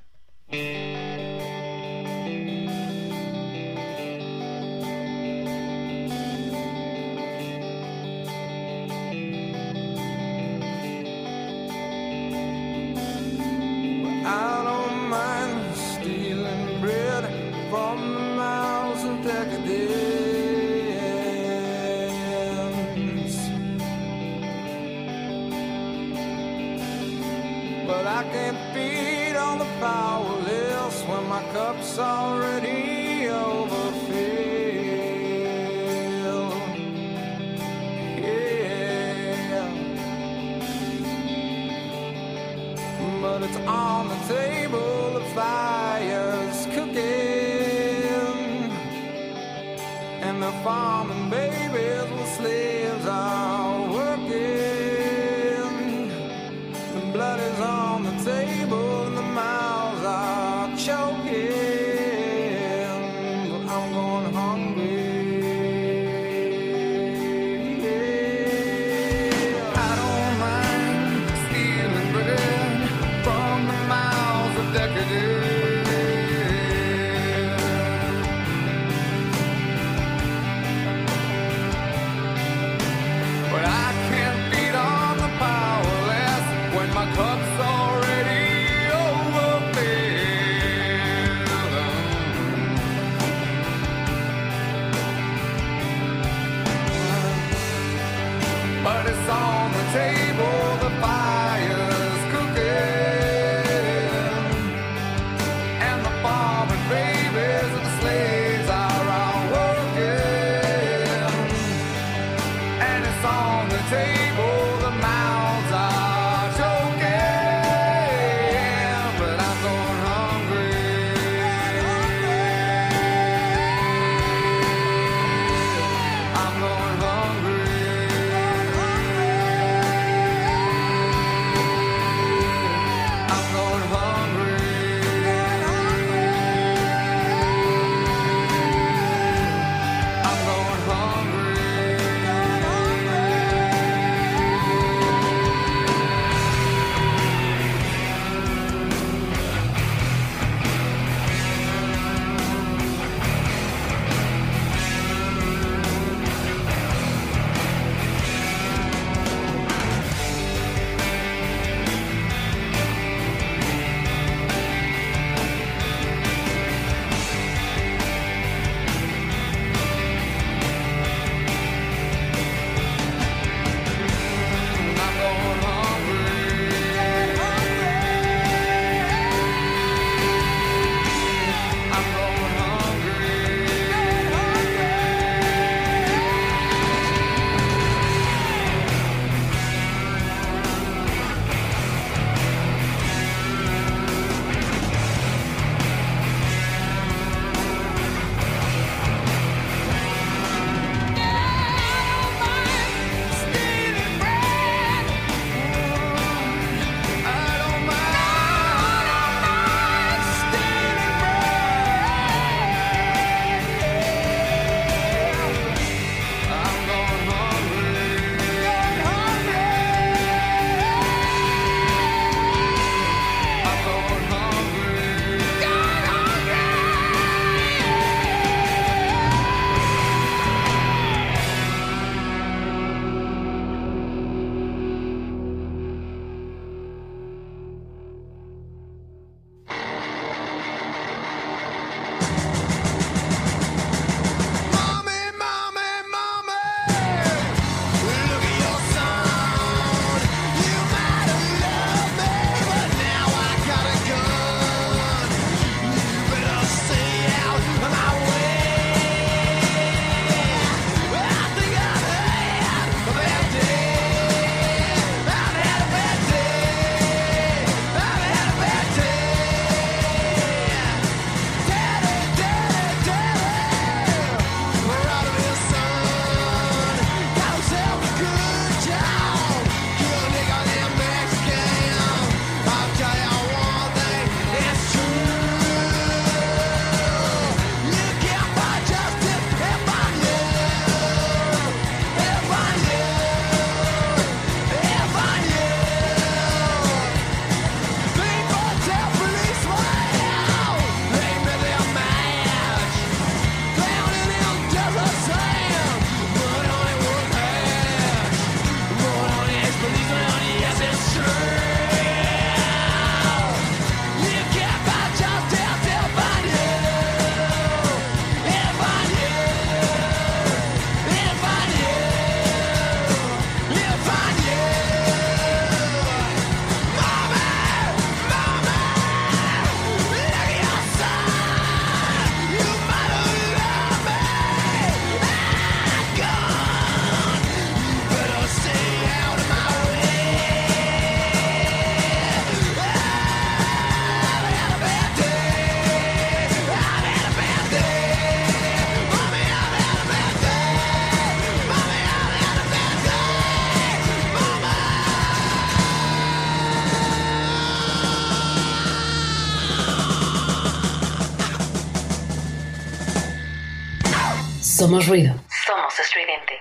Somos ruido. Somos estridente.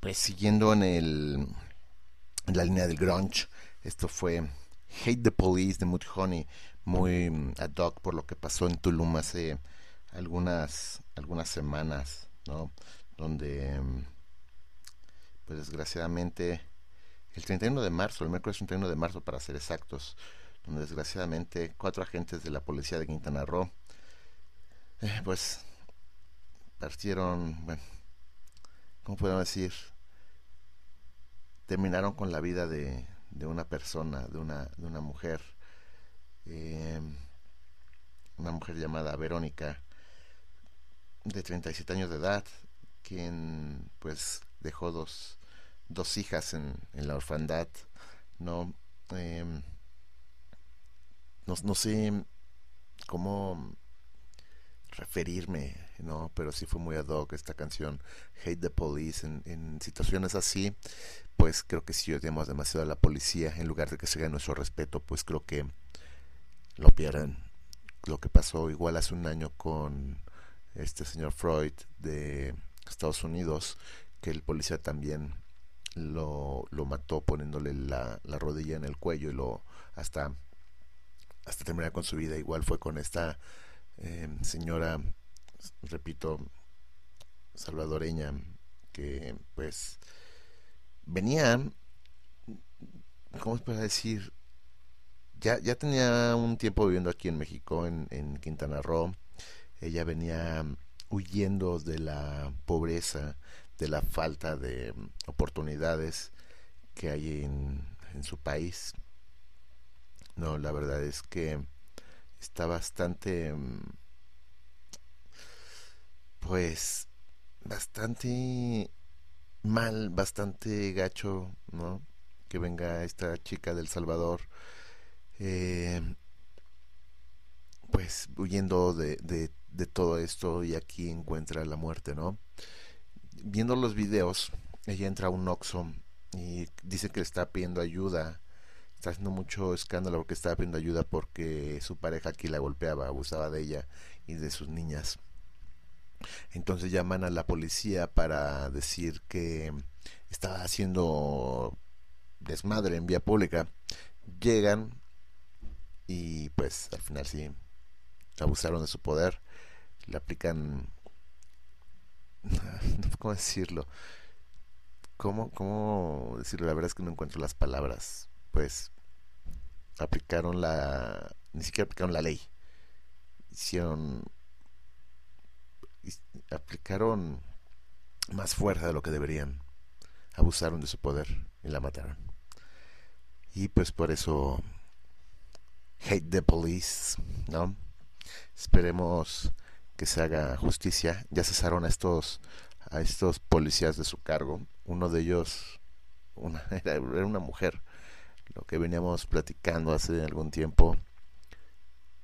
Pues siguiendo en el en la línea del grunge, esto fue Hate the Police de Mudhoney, muy ad hoc por lo que pasó en Tulum hace algunas algunas semanas, ¿no? Donde pues desgraciadamente el 31 de marzo, el miércoles 31 de marzo para ser exactos, donde desgraciadamente cuatro agentes de la policía de Quintana Roo eh, pues partieron, bueno, ¿cómo podemos decir? Terminaron con la vida de, de una persona, de una, de una mujer, eh, una mujer llamada Verónica, de 37 años de edad, quien pues dejó dos, dos hijas en, en la orfandad, no, no, no sé cómo referirme, ¿no? Pero sí fue muy ad hoc esta canción, Hate the Police, en, situaciones así, pues creo que si odiamos demasiado a la policía, en lugar de que se gane nuestro respeto, pues creo que lo pierden. Lo que pasó igual hace un año con este señor Freud de Estados Unidos, que el policía también lo, lo mató poniéndole la, la rodilla en el cuello y lo hasta hasta terminar con su vida. Igual fue con esta eh, señora, repito, salvadoreña, que pues venía, ¿cómo se puede decir? Ya, ya tenía un tiempo viviendo aquí en México, en, Quintana Roo. Ella venía huyendo de la pobreza, de la falta de oportunidades que hay en su país. No, la verdad es que está bastante, mm, pues, bastante mal, bastante gacho, ¿no? Que venga esta chica del Salvador, eh, pues, huyendo de, de, todo esto y aquí encuentra la muerte, ¿no? Viendo los videos, ella entra a un Oxxo y dice que le está pidiendo ayuda está haciendo mucho escándalo porque estaba pidiendo ayuda porque su pareja aquí la golpeaba, abusaba de ella y de sus niñas. Entonces llaman a la policía para decir que estaba haciendo desmadre en vía pública. Llegan y pues al final sí abusaron de su poder. Le aplican... (laughs) ¿Cómo decirlo? ¿Cómo, ¿Cómo decirlo? La verdad es que no encuentro las palabras pues aplicaron la, ni siquiera aplicaron la ley, hicieron, aplicaron más fuerza de lo que deberían, abusaron de su poder y la mataron. Y pues por eso, hate the police, ¿no? Esperemos que se haga justicia. Ya cesaron a estos, a estos policías de su cargo. Uno de ellos (laughs) era una mujer lo que veníamos platicando hace algún tiempo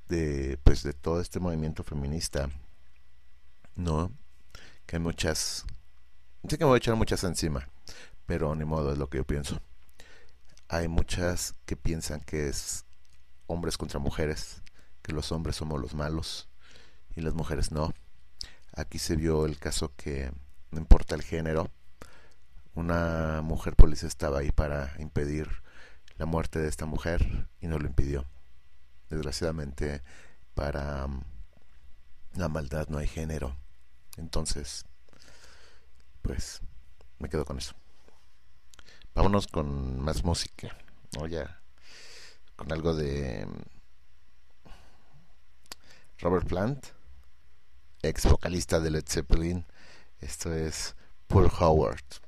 de pues de todo este movimiento feminista no que hay muchas sé que me voy a echar muchas encima pero ni modo es lo que yo pienso. Hay muchas que piensan que es hombres contra mujeres que los hombres somos los malos y las mujeres no. Aquí se vio el caso que no importa el género una mujer policía estaba ahí para impedir la muerte de esta mujer y no lo impidió. Desgraciadamente, para um, la maldad no hay género. Entonces, pues, me quedo con eso. Vámonos con más música, ¿no? Ya, con algo de um, Robert Plant, ex vocalista de Led Zeppelin. Esto es Paul Howard.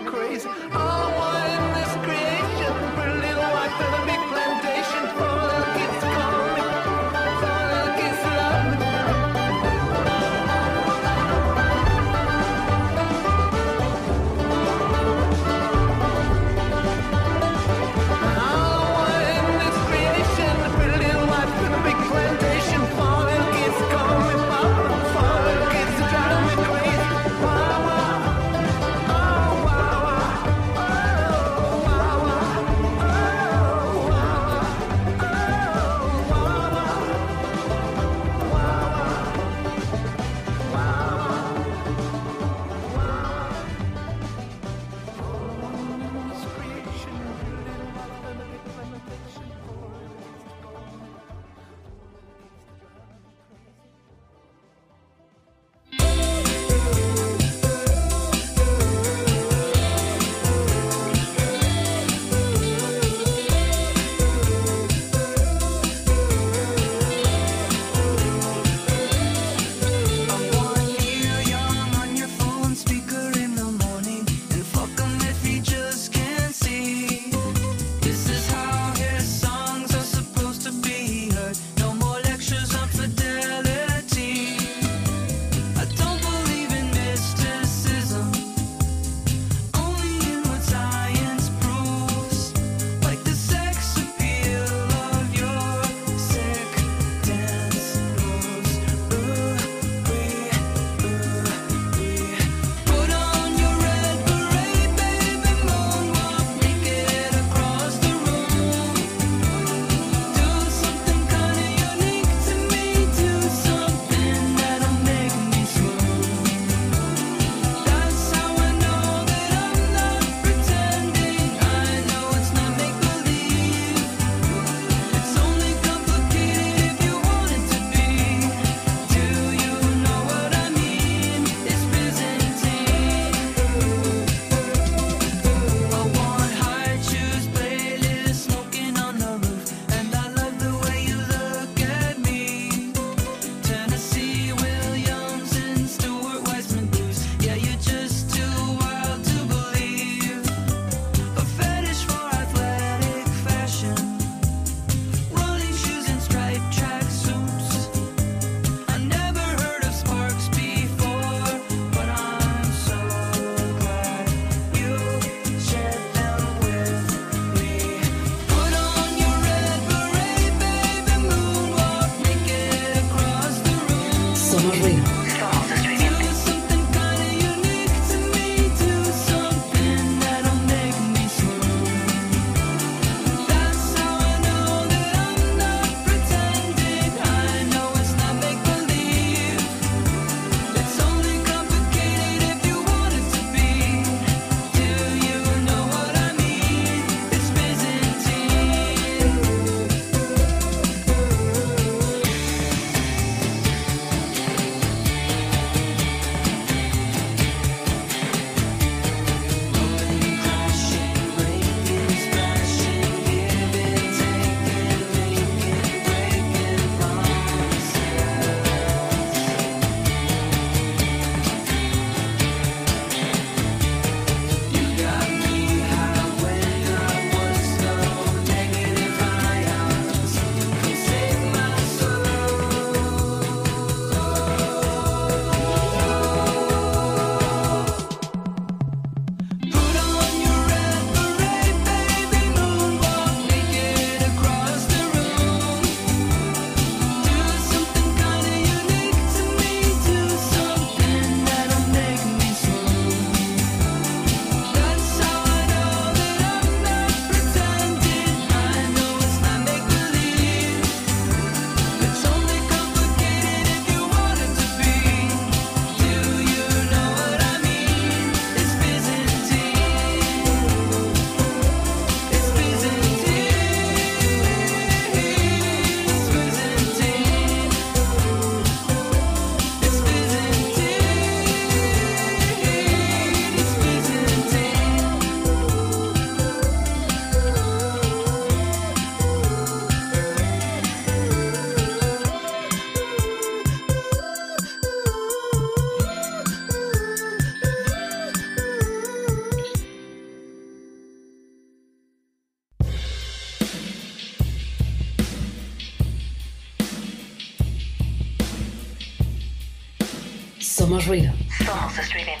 Somos estridente. You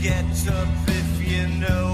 Get up if you know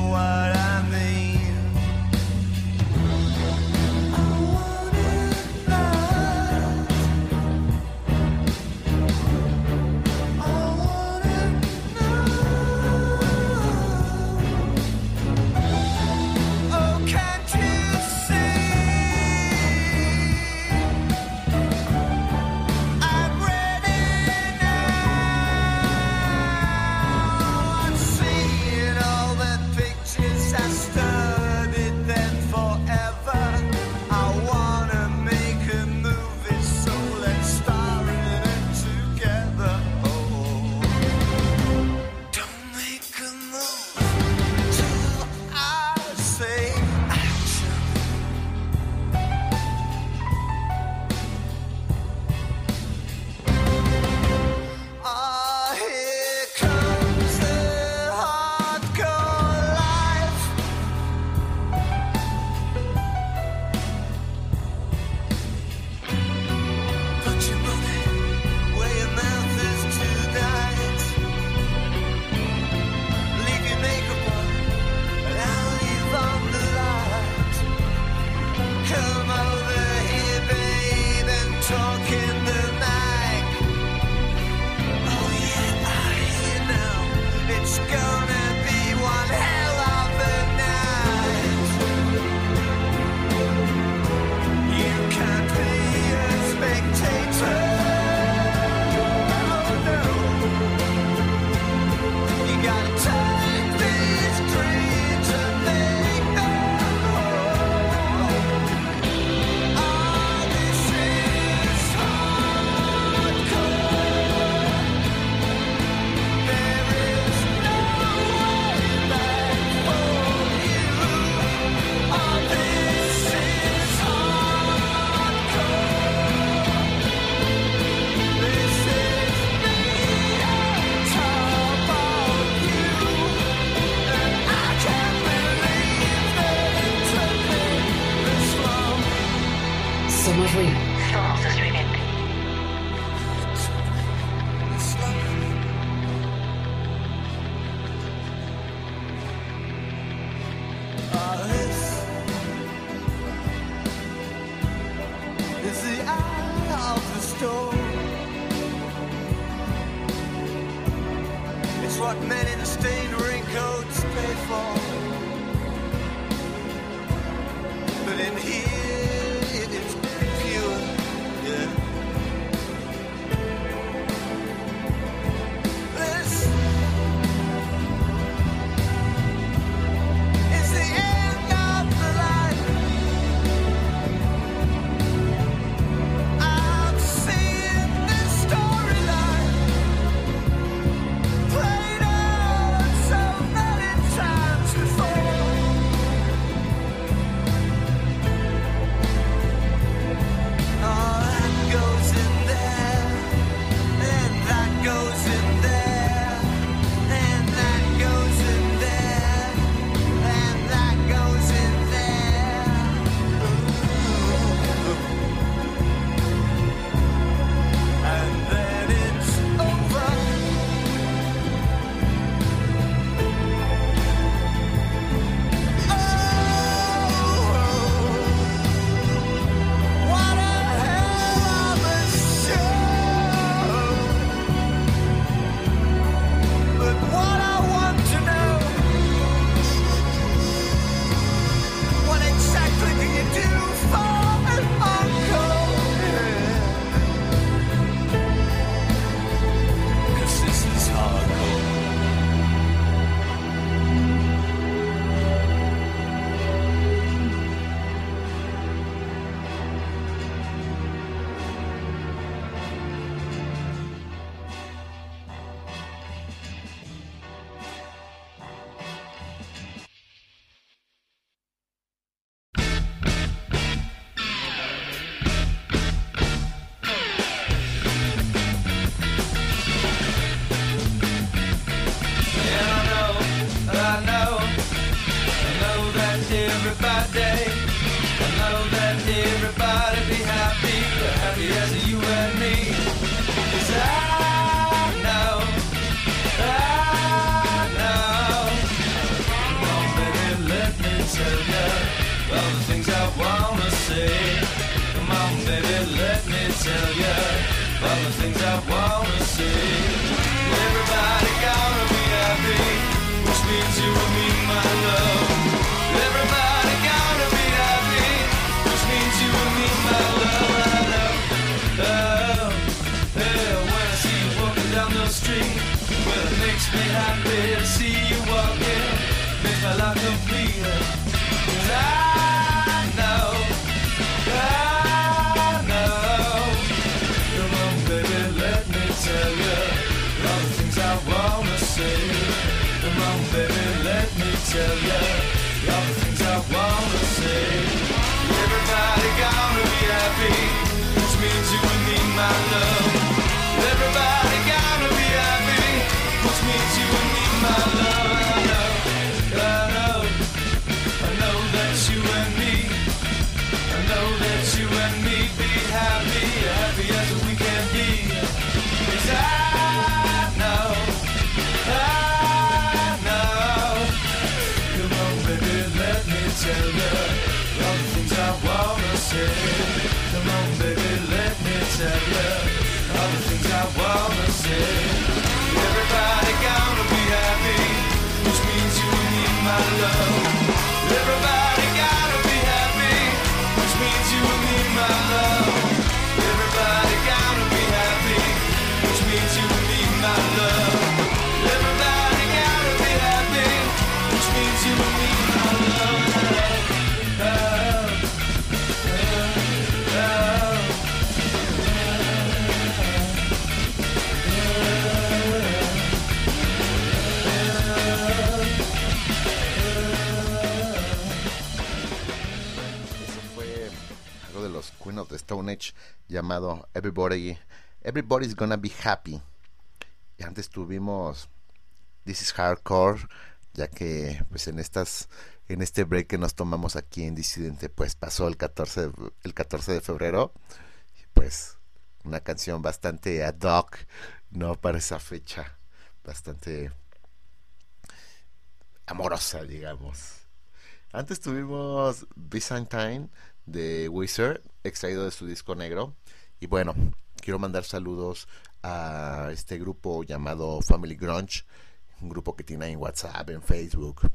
Stone llamado Everybody Everybody's Gonna Be Happy. Y antes tuvimos This is Hardcore, ya que pues en estas en este break que nos tomamos aquí en Disidente pues pasó el 14 de, el 14 de febrero pues una canción bastante ad hoc no para esa fecha, bastante amorosa, digamos. Antes tuvimos Byzantine de Wizard, extraído de su disco negro. Y bueno, quiero mandar saludos a este grupo llamado Family Grunge, un grupo que tiene en WhatsApp, en Facebook,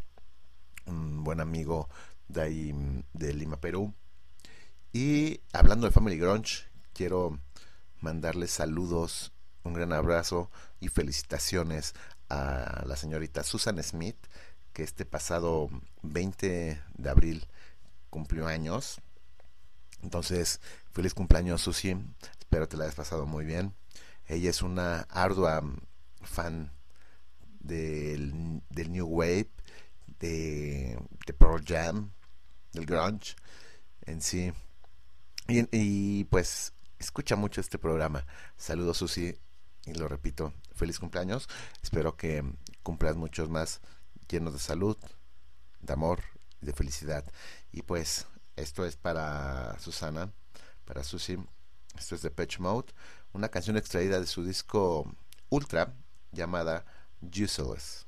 un buen amigo de ahí de Lima, Perú. Y hablando de Family Grunge, quiero mandarles saludos, un gran abrazo y felicitaciones a la señorita Susan Smith, que este pasado 20 de abril cumplió años. Entonces, feliz cumpleaños, Susi. Espero te la hayas pasado muy bien. Ella es una ardua fan del, del New Wave, de, de Pearl Jam, del grunge en sí. Y, pues escucha mucho este programa. Saludos, Susi. Y lo repito, feliz cumpleaños. Espero que cumplas muchos más llenos de salud, de amor de felicidad. Y pues esto es para Susana, para Susi. Esto es de Patch Mode, una canción extraída de su disco Ultra llamada Useless.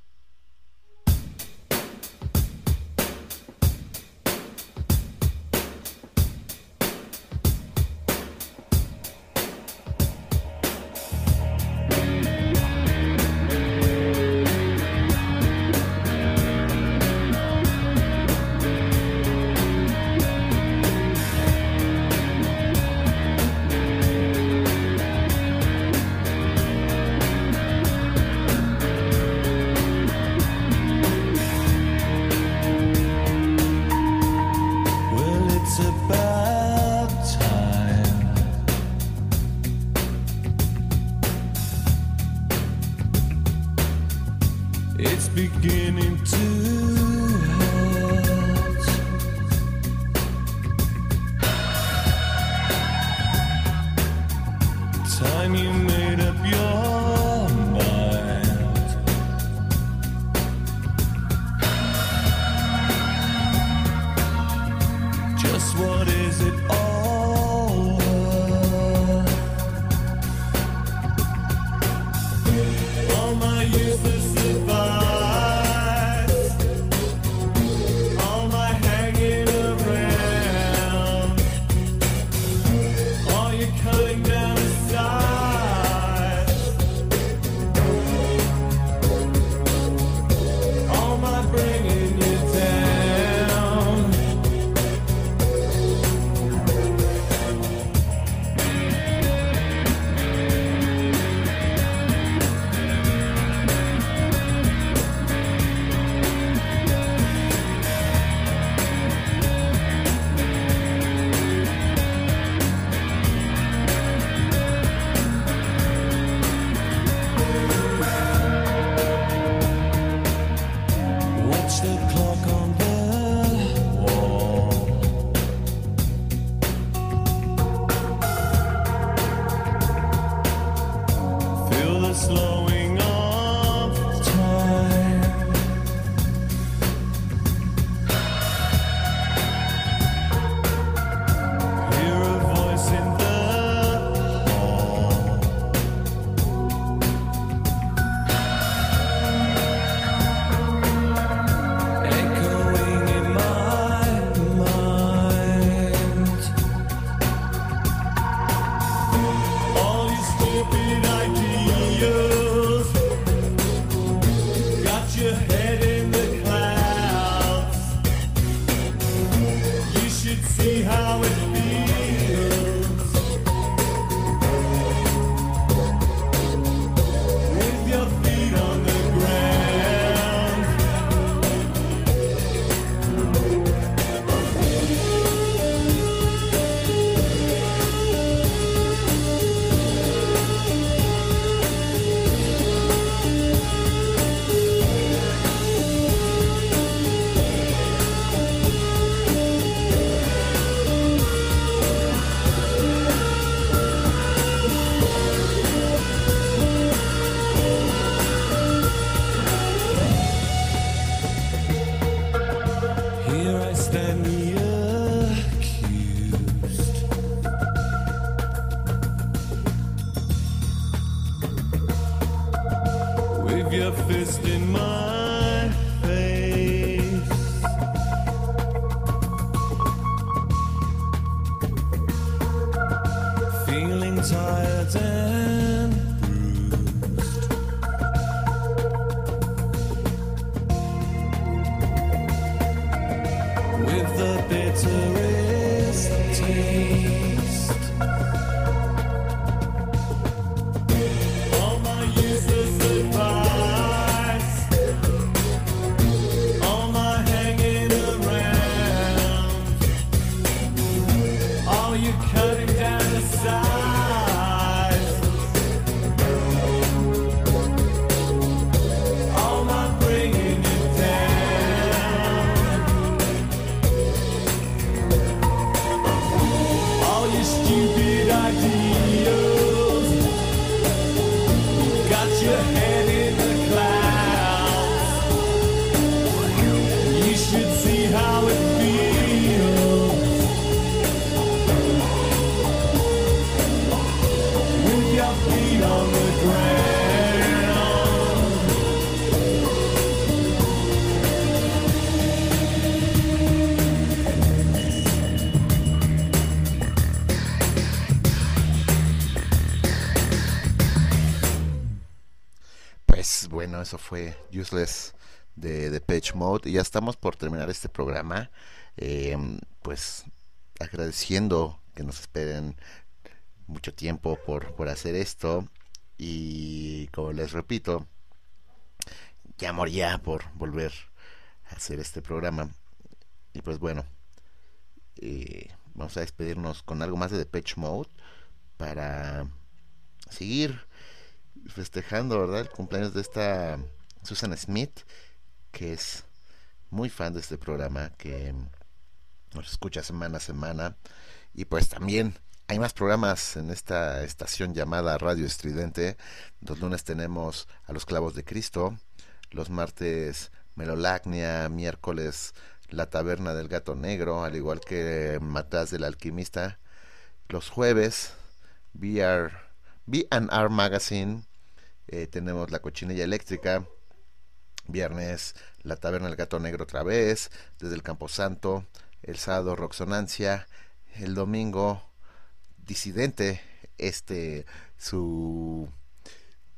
Pues bueno, eso fue Useless de Depeche Mode. Y ya estamos por terminar este programa. Eh, pues agradeciendo que nos esperen mucho tiempo por, por hacer esto. Y como les repito, ya moría por volver a hacer este programa. Y pues bueno, eh, vamos a despedirnos con algo más de Depeche Mode para seguir festejando, ¿verdad? El cumpleaños de esta Susan Smith, que es muy fan de este programa, que nos escucha semana a semana. Y pues también hay más programas en esta estación llamada Radio Estridente. Los lunes tenemos a los clavos de Cristo, los martes Melolacnia, miércoles La Taberna del Gato Negro, al igual que Mataz del Alquimista. Los jueves, VR, B&R Magazine, eh, tenemos La Cochinilla Eléctrica, viernes La Taberna del Gato Negro otra vez, desde el Camposanto, el sábado Roxonancia, el domingo Disidente, este su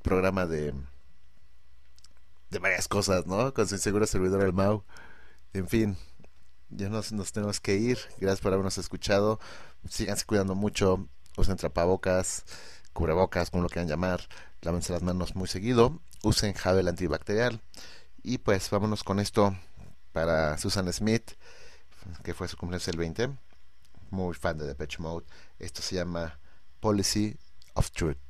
programa de de varias cosas, ¿no? Con su inseguro servidor el Mau. En fin, ya nos, nos tenemos que ir. Gracias por habernos escuchado. Síganse cuidando mucho. Usen tapabocas, cubrebocas, como lo quieran llamar. Lávense las manos muy seguido. Usen Javel antibacterial. Y pues vámonos con esto para Susan Smith, que fue su cumpleaños el 20. Muy fan de Depeche Mode. Esto se llama Policy of Truth.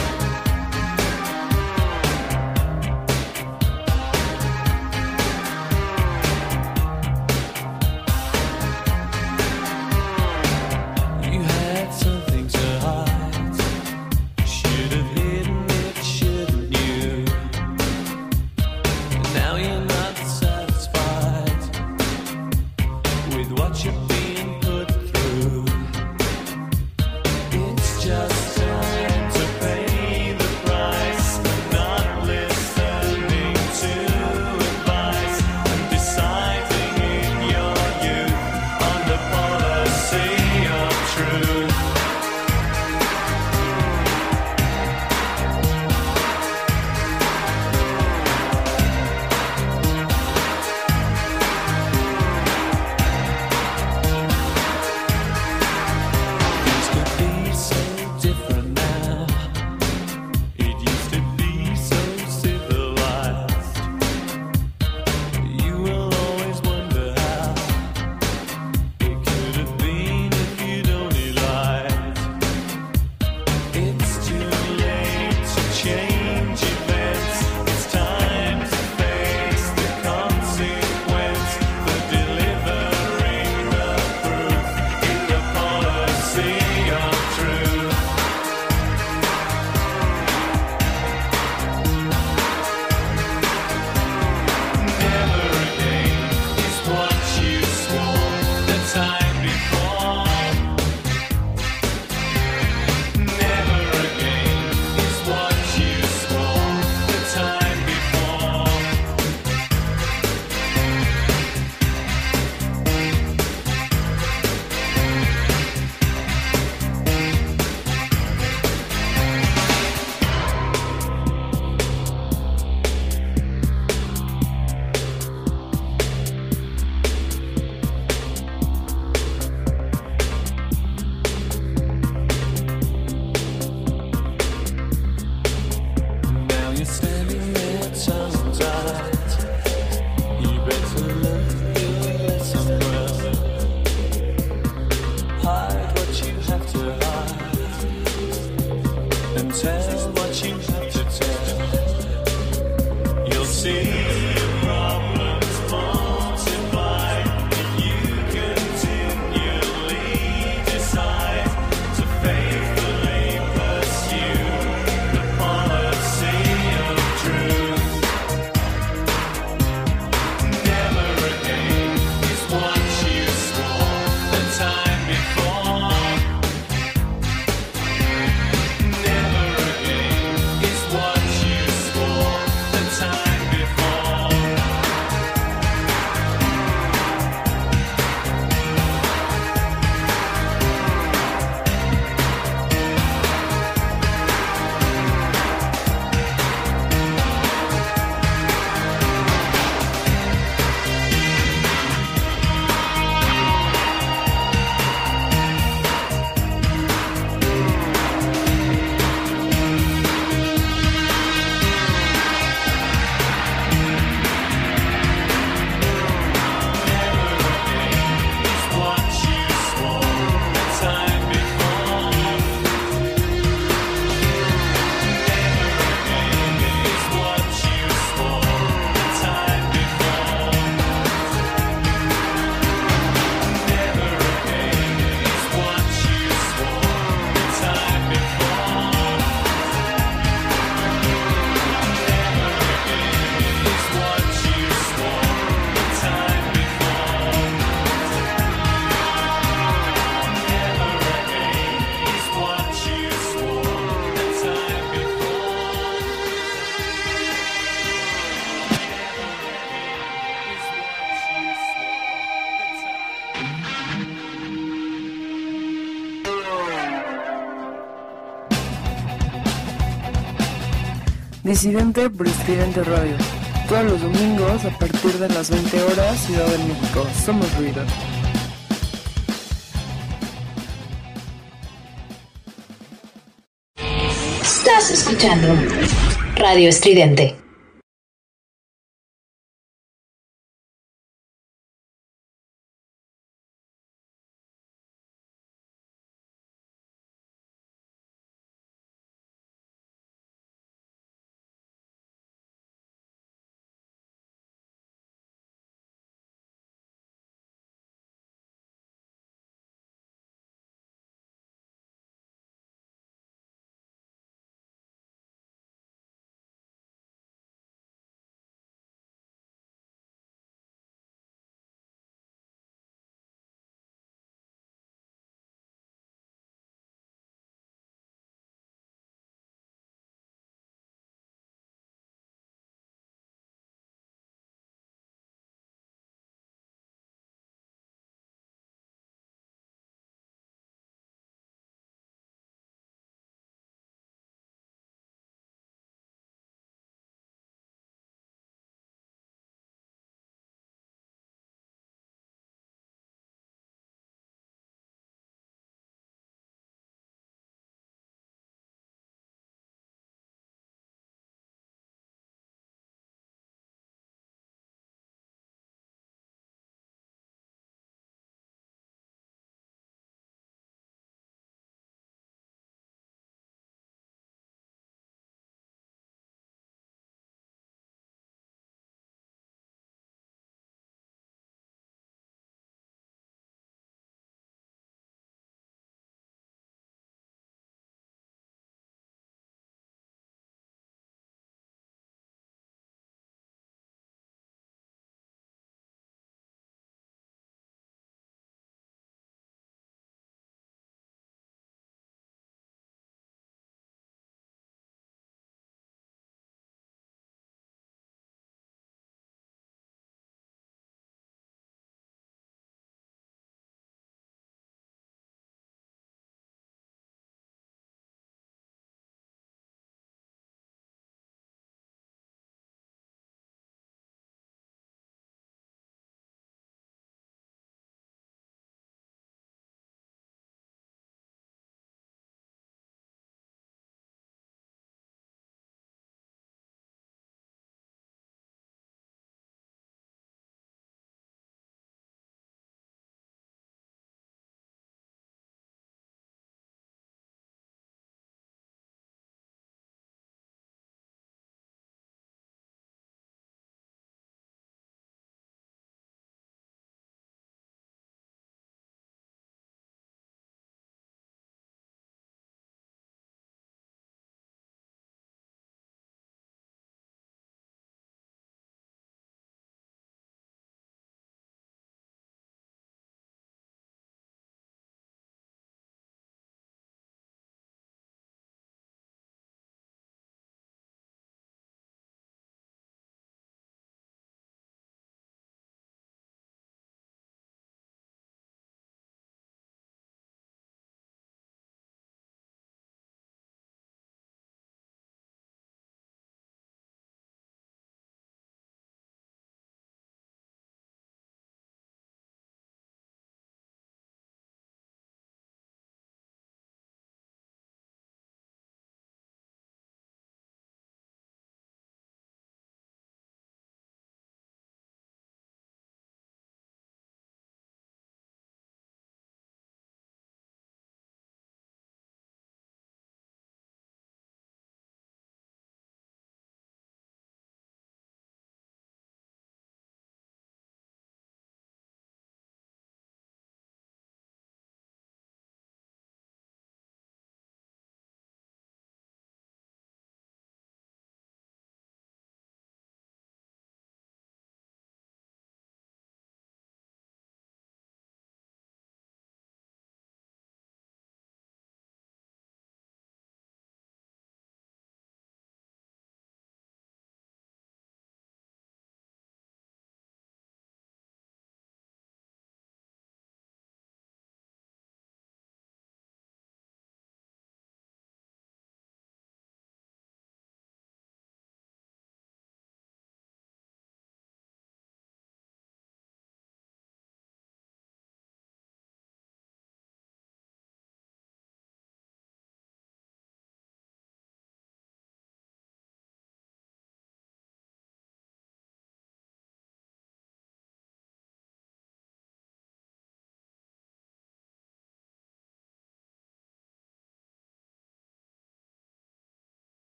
Disidente por Estudiante Radio. Todos los domingos a partir de las 20 horas, Ciudad de México. Somos ruido. Estás escuchando Radio Estridente.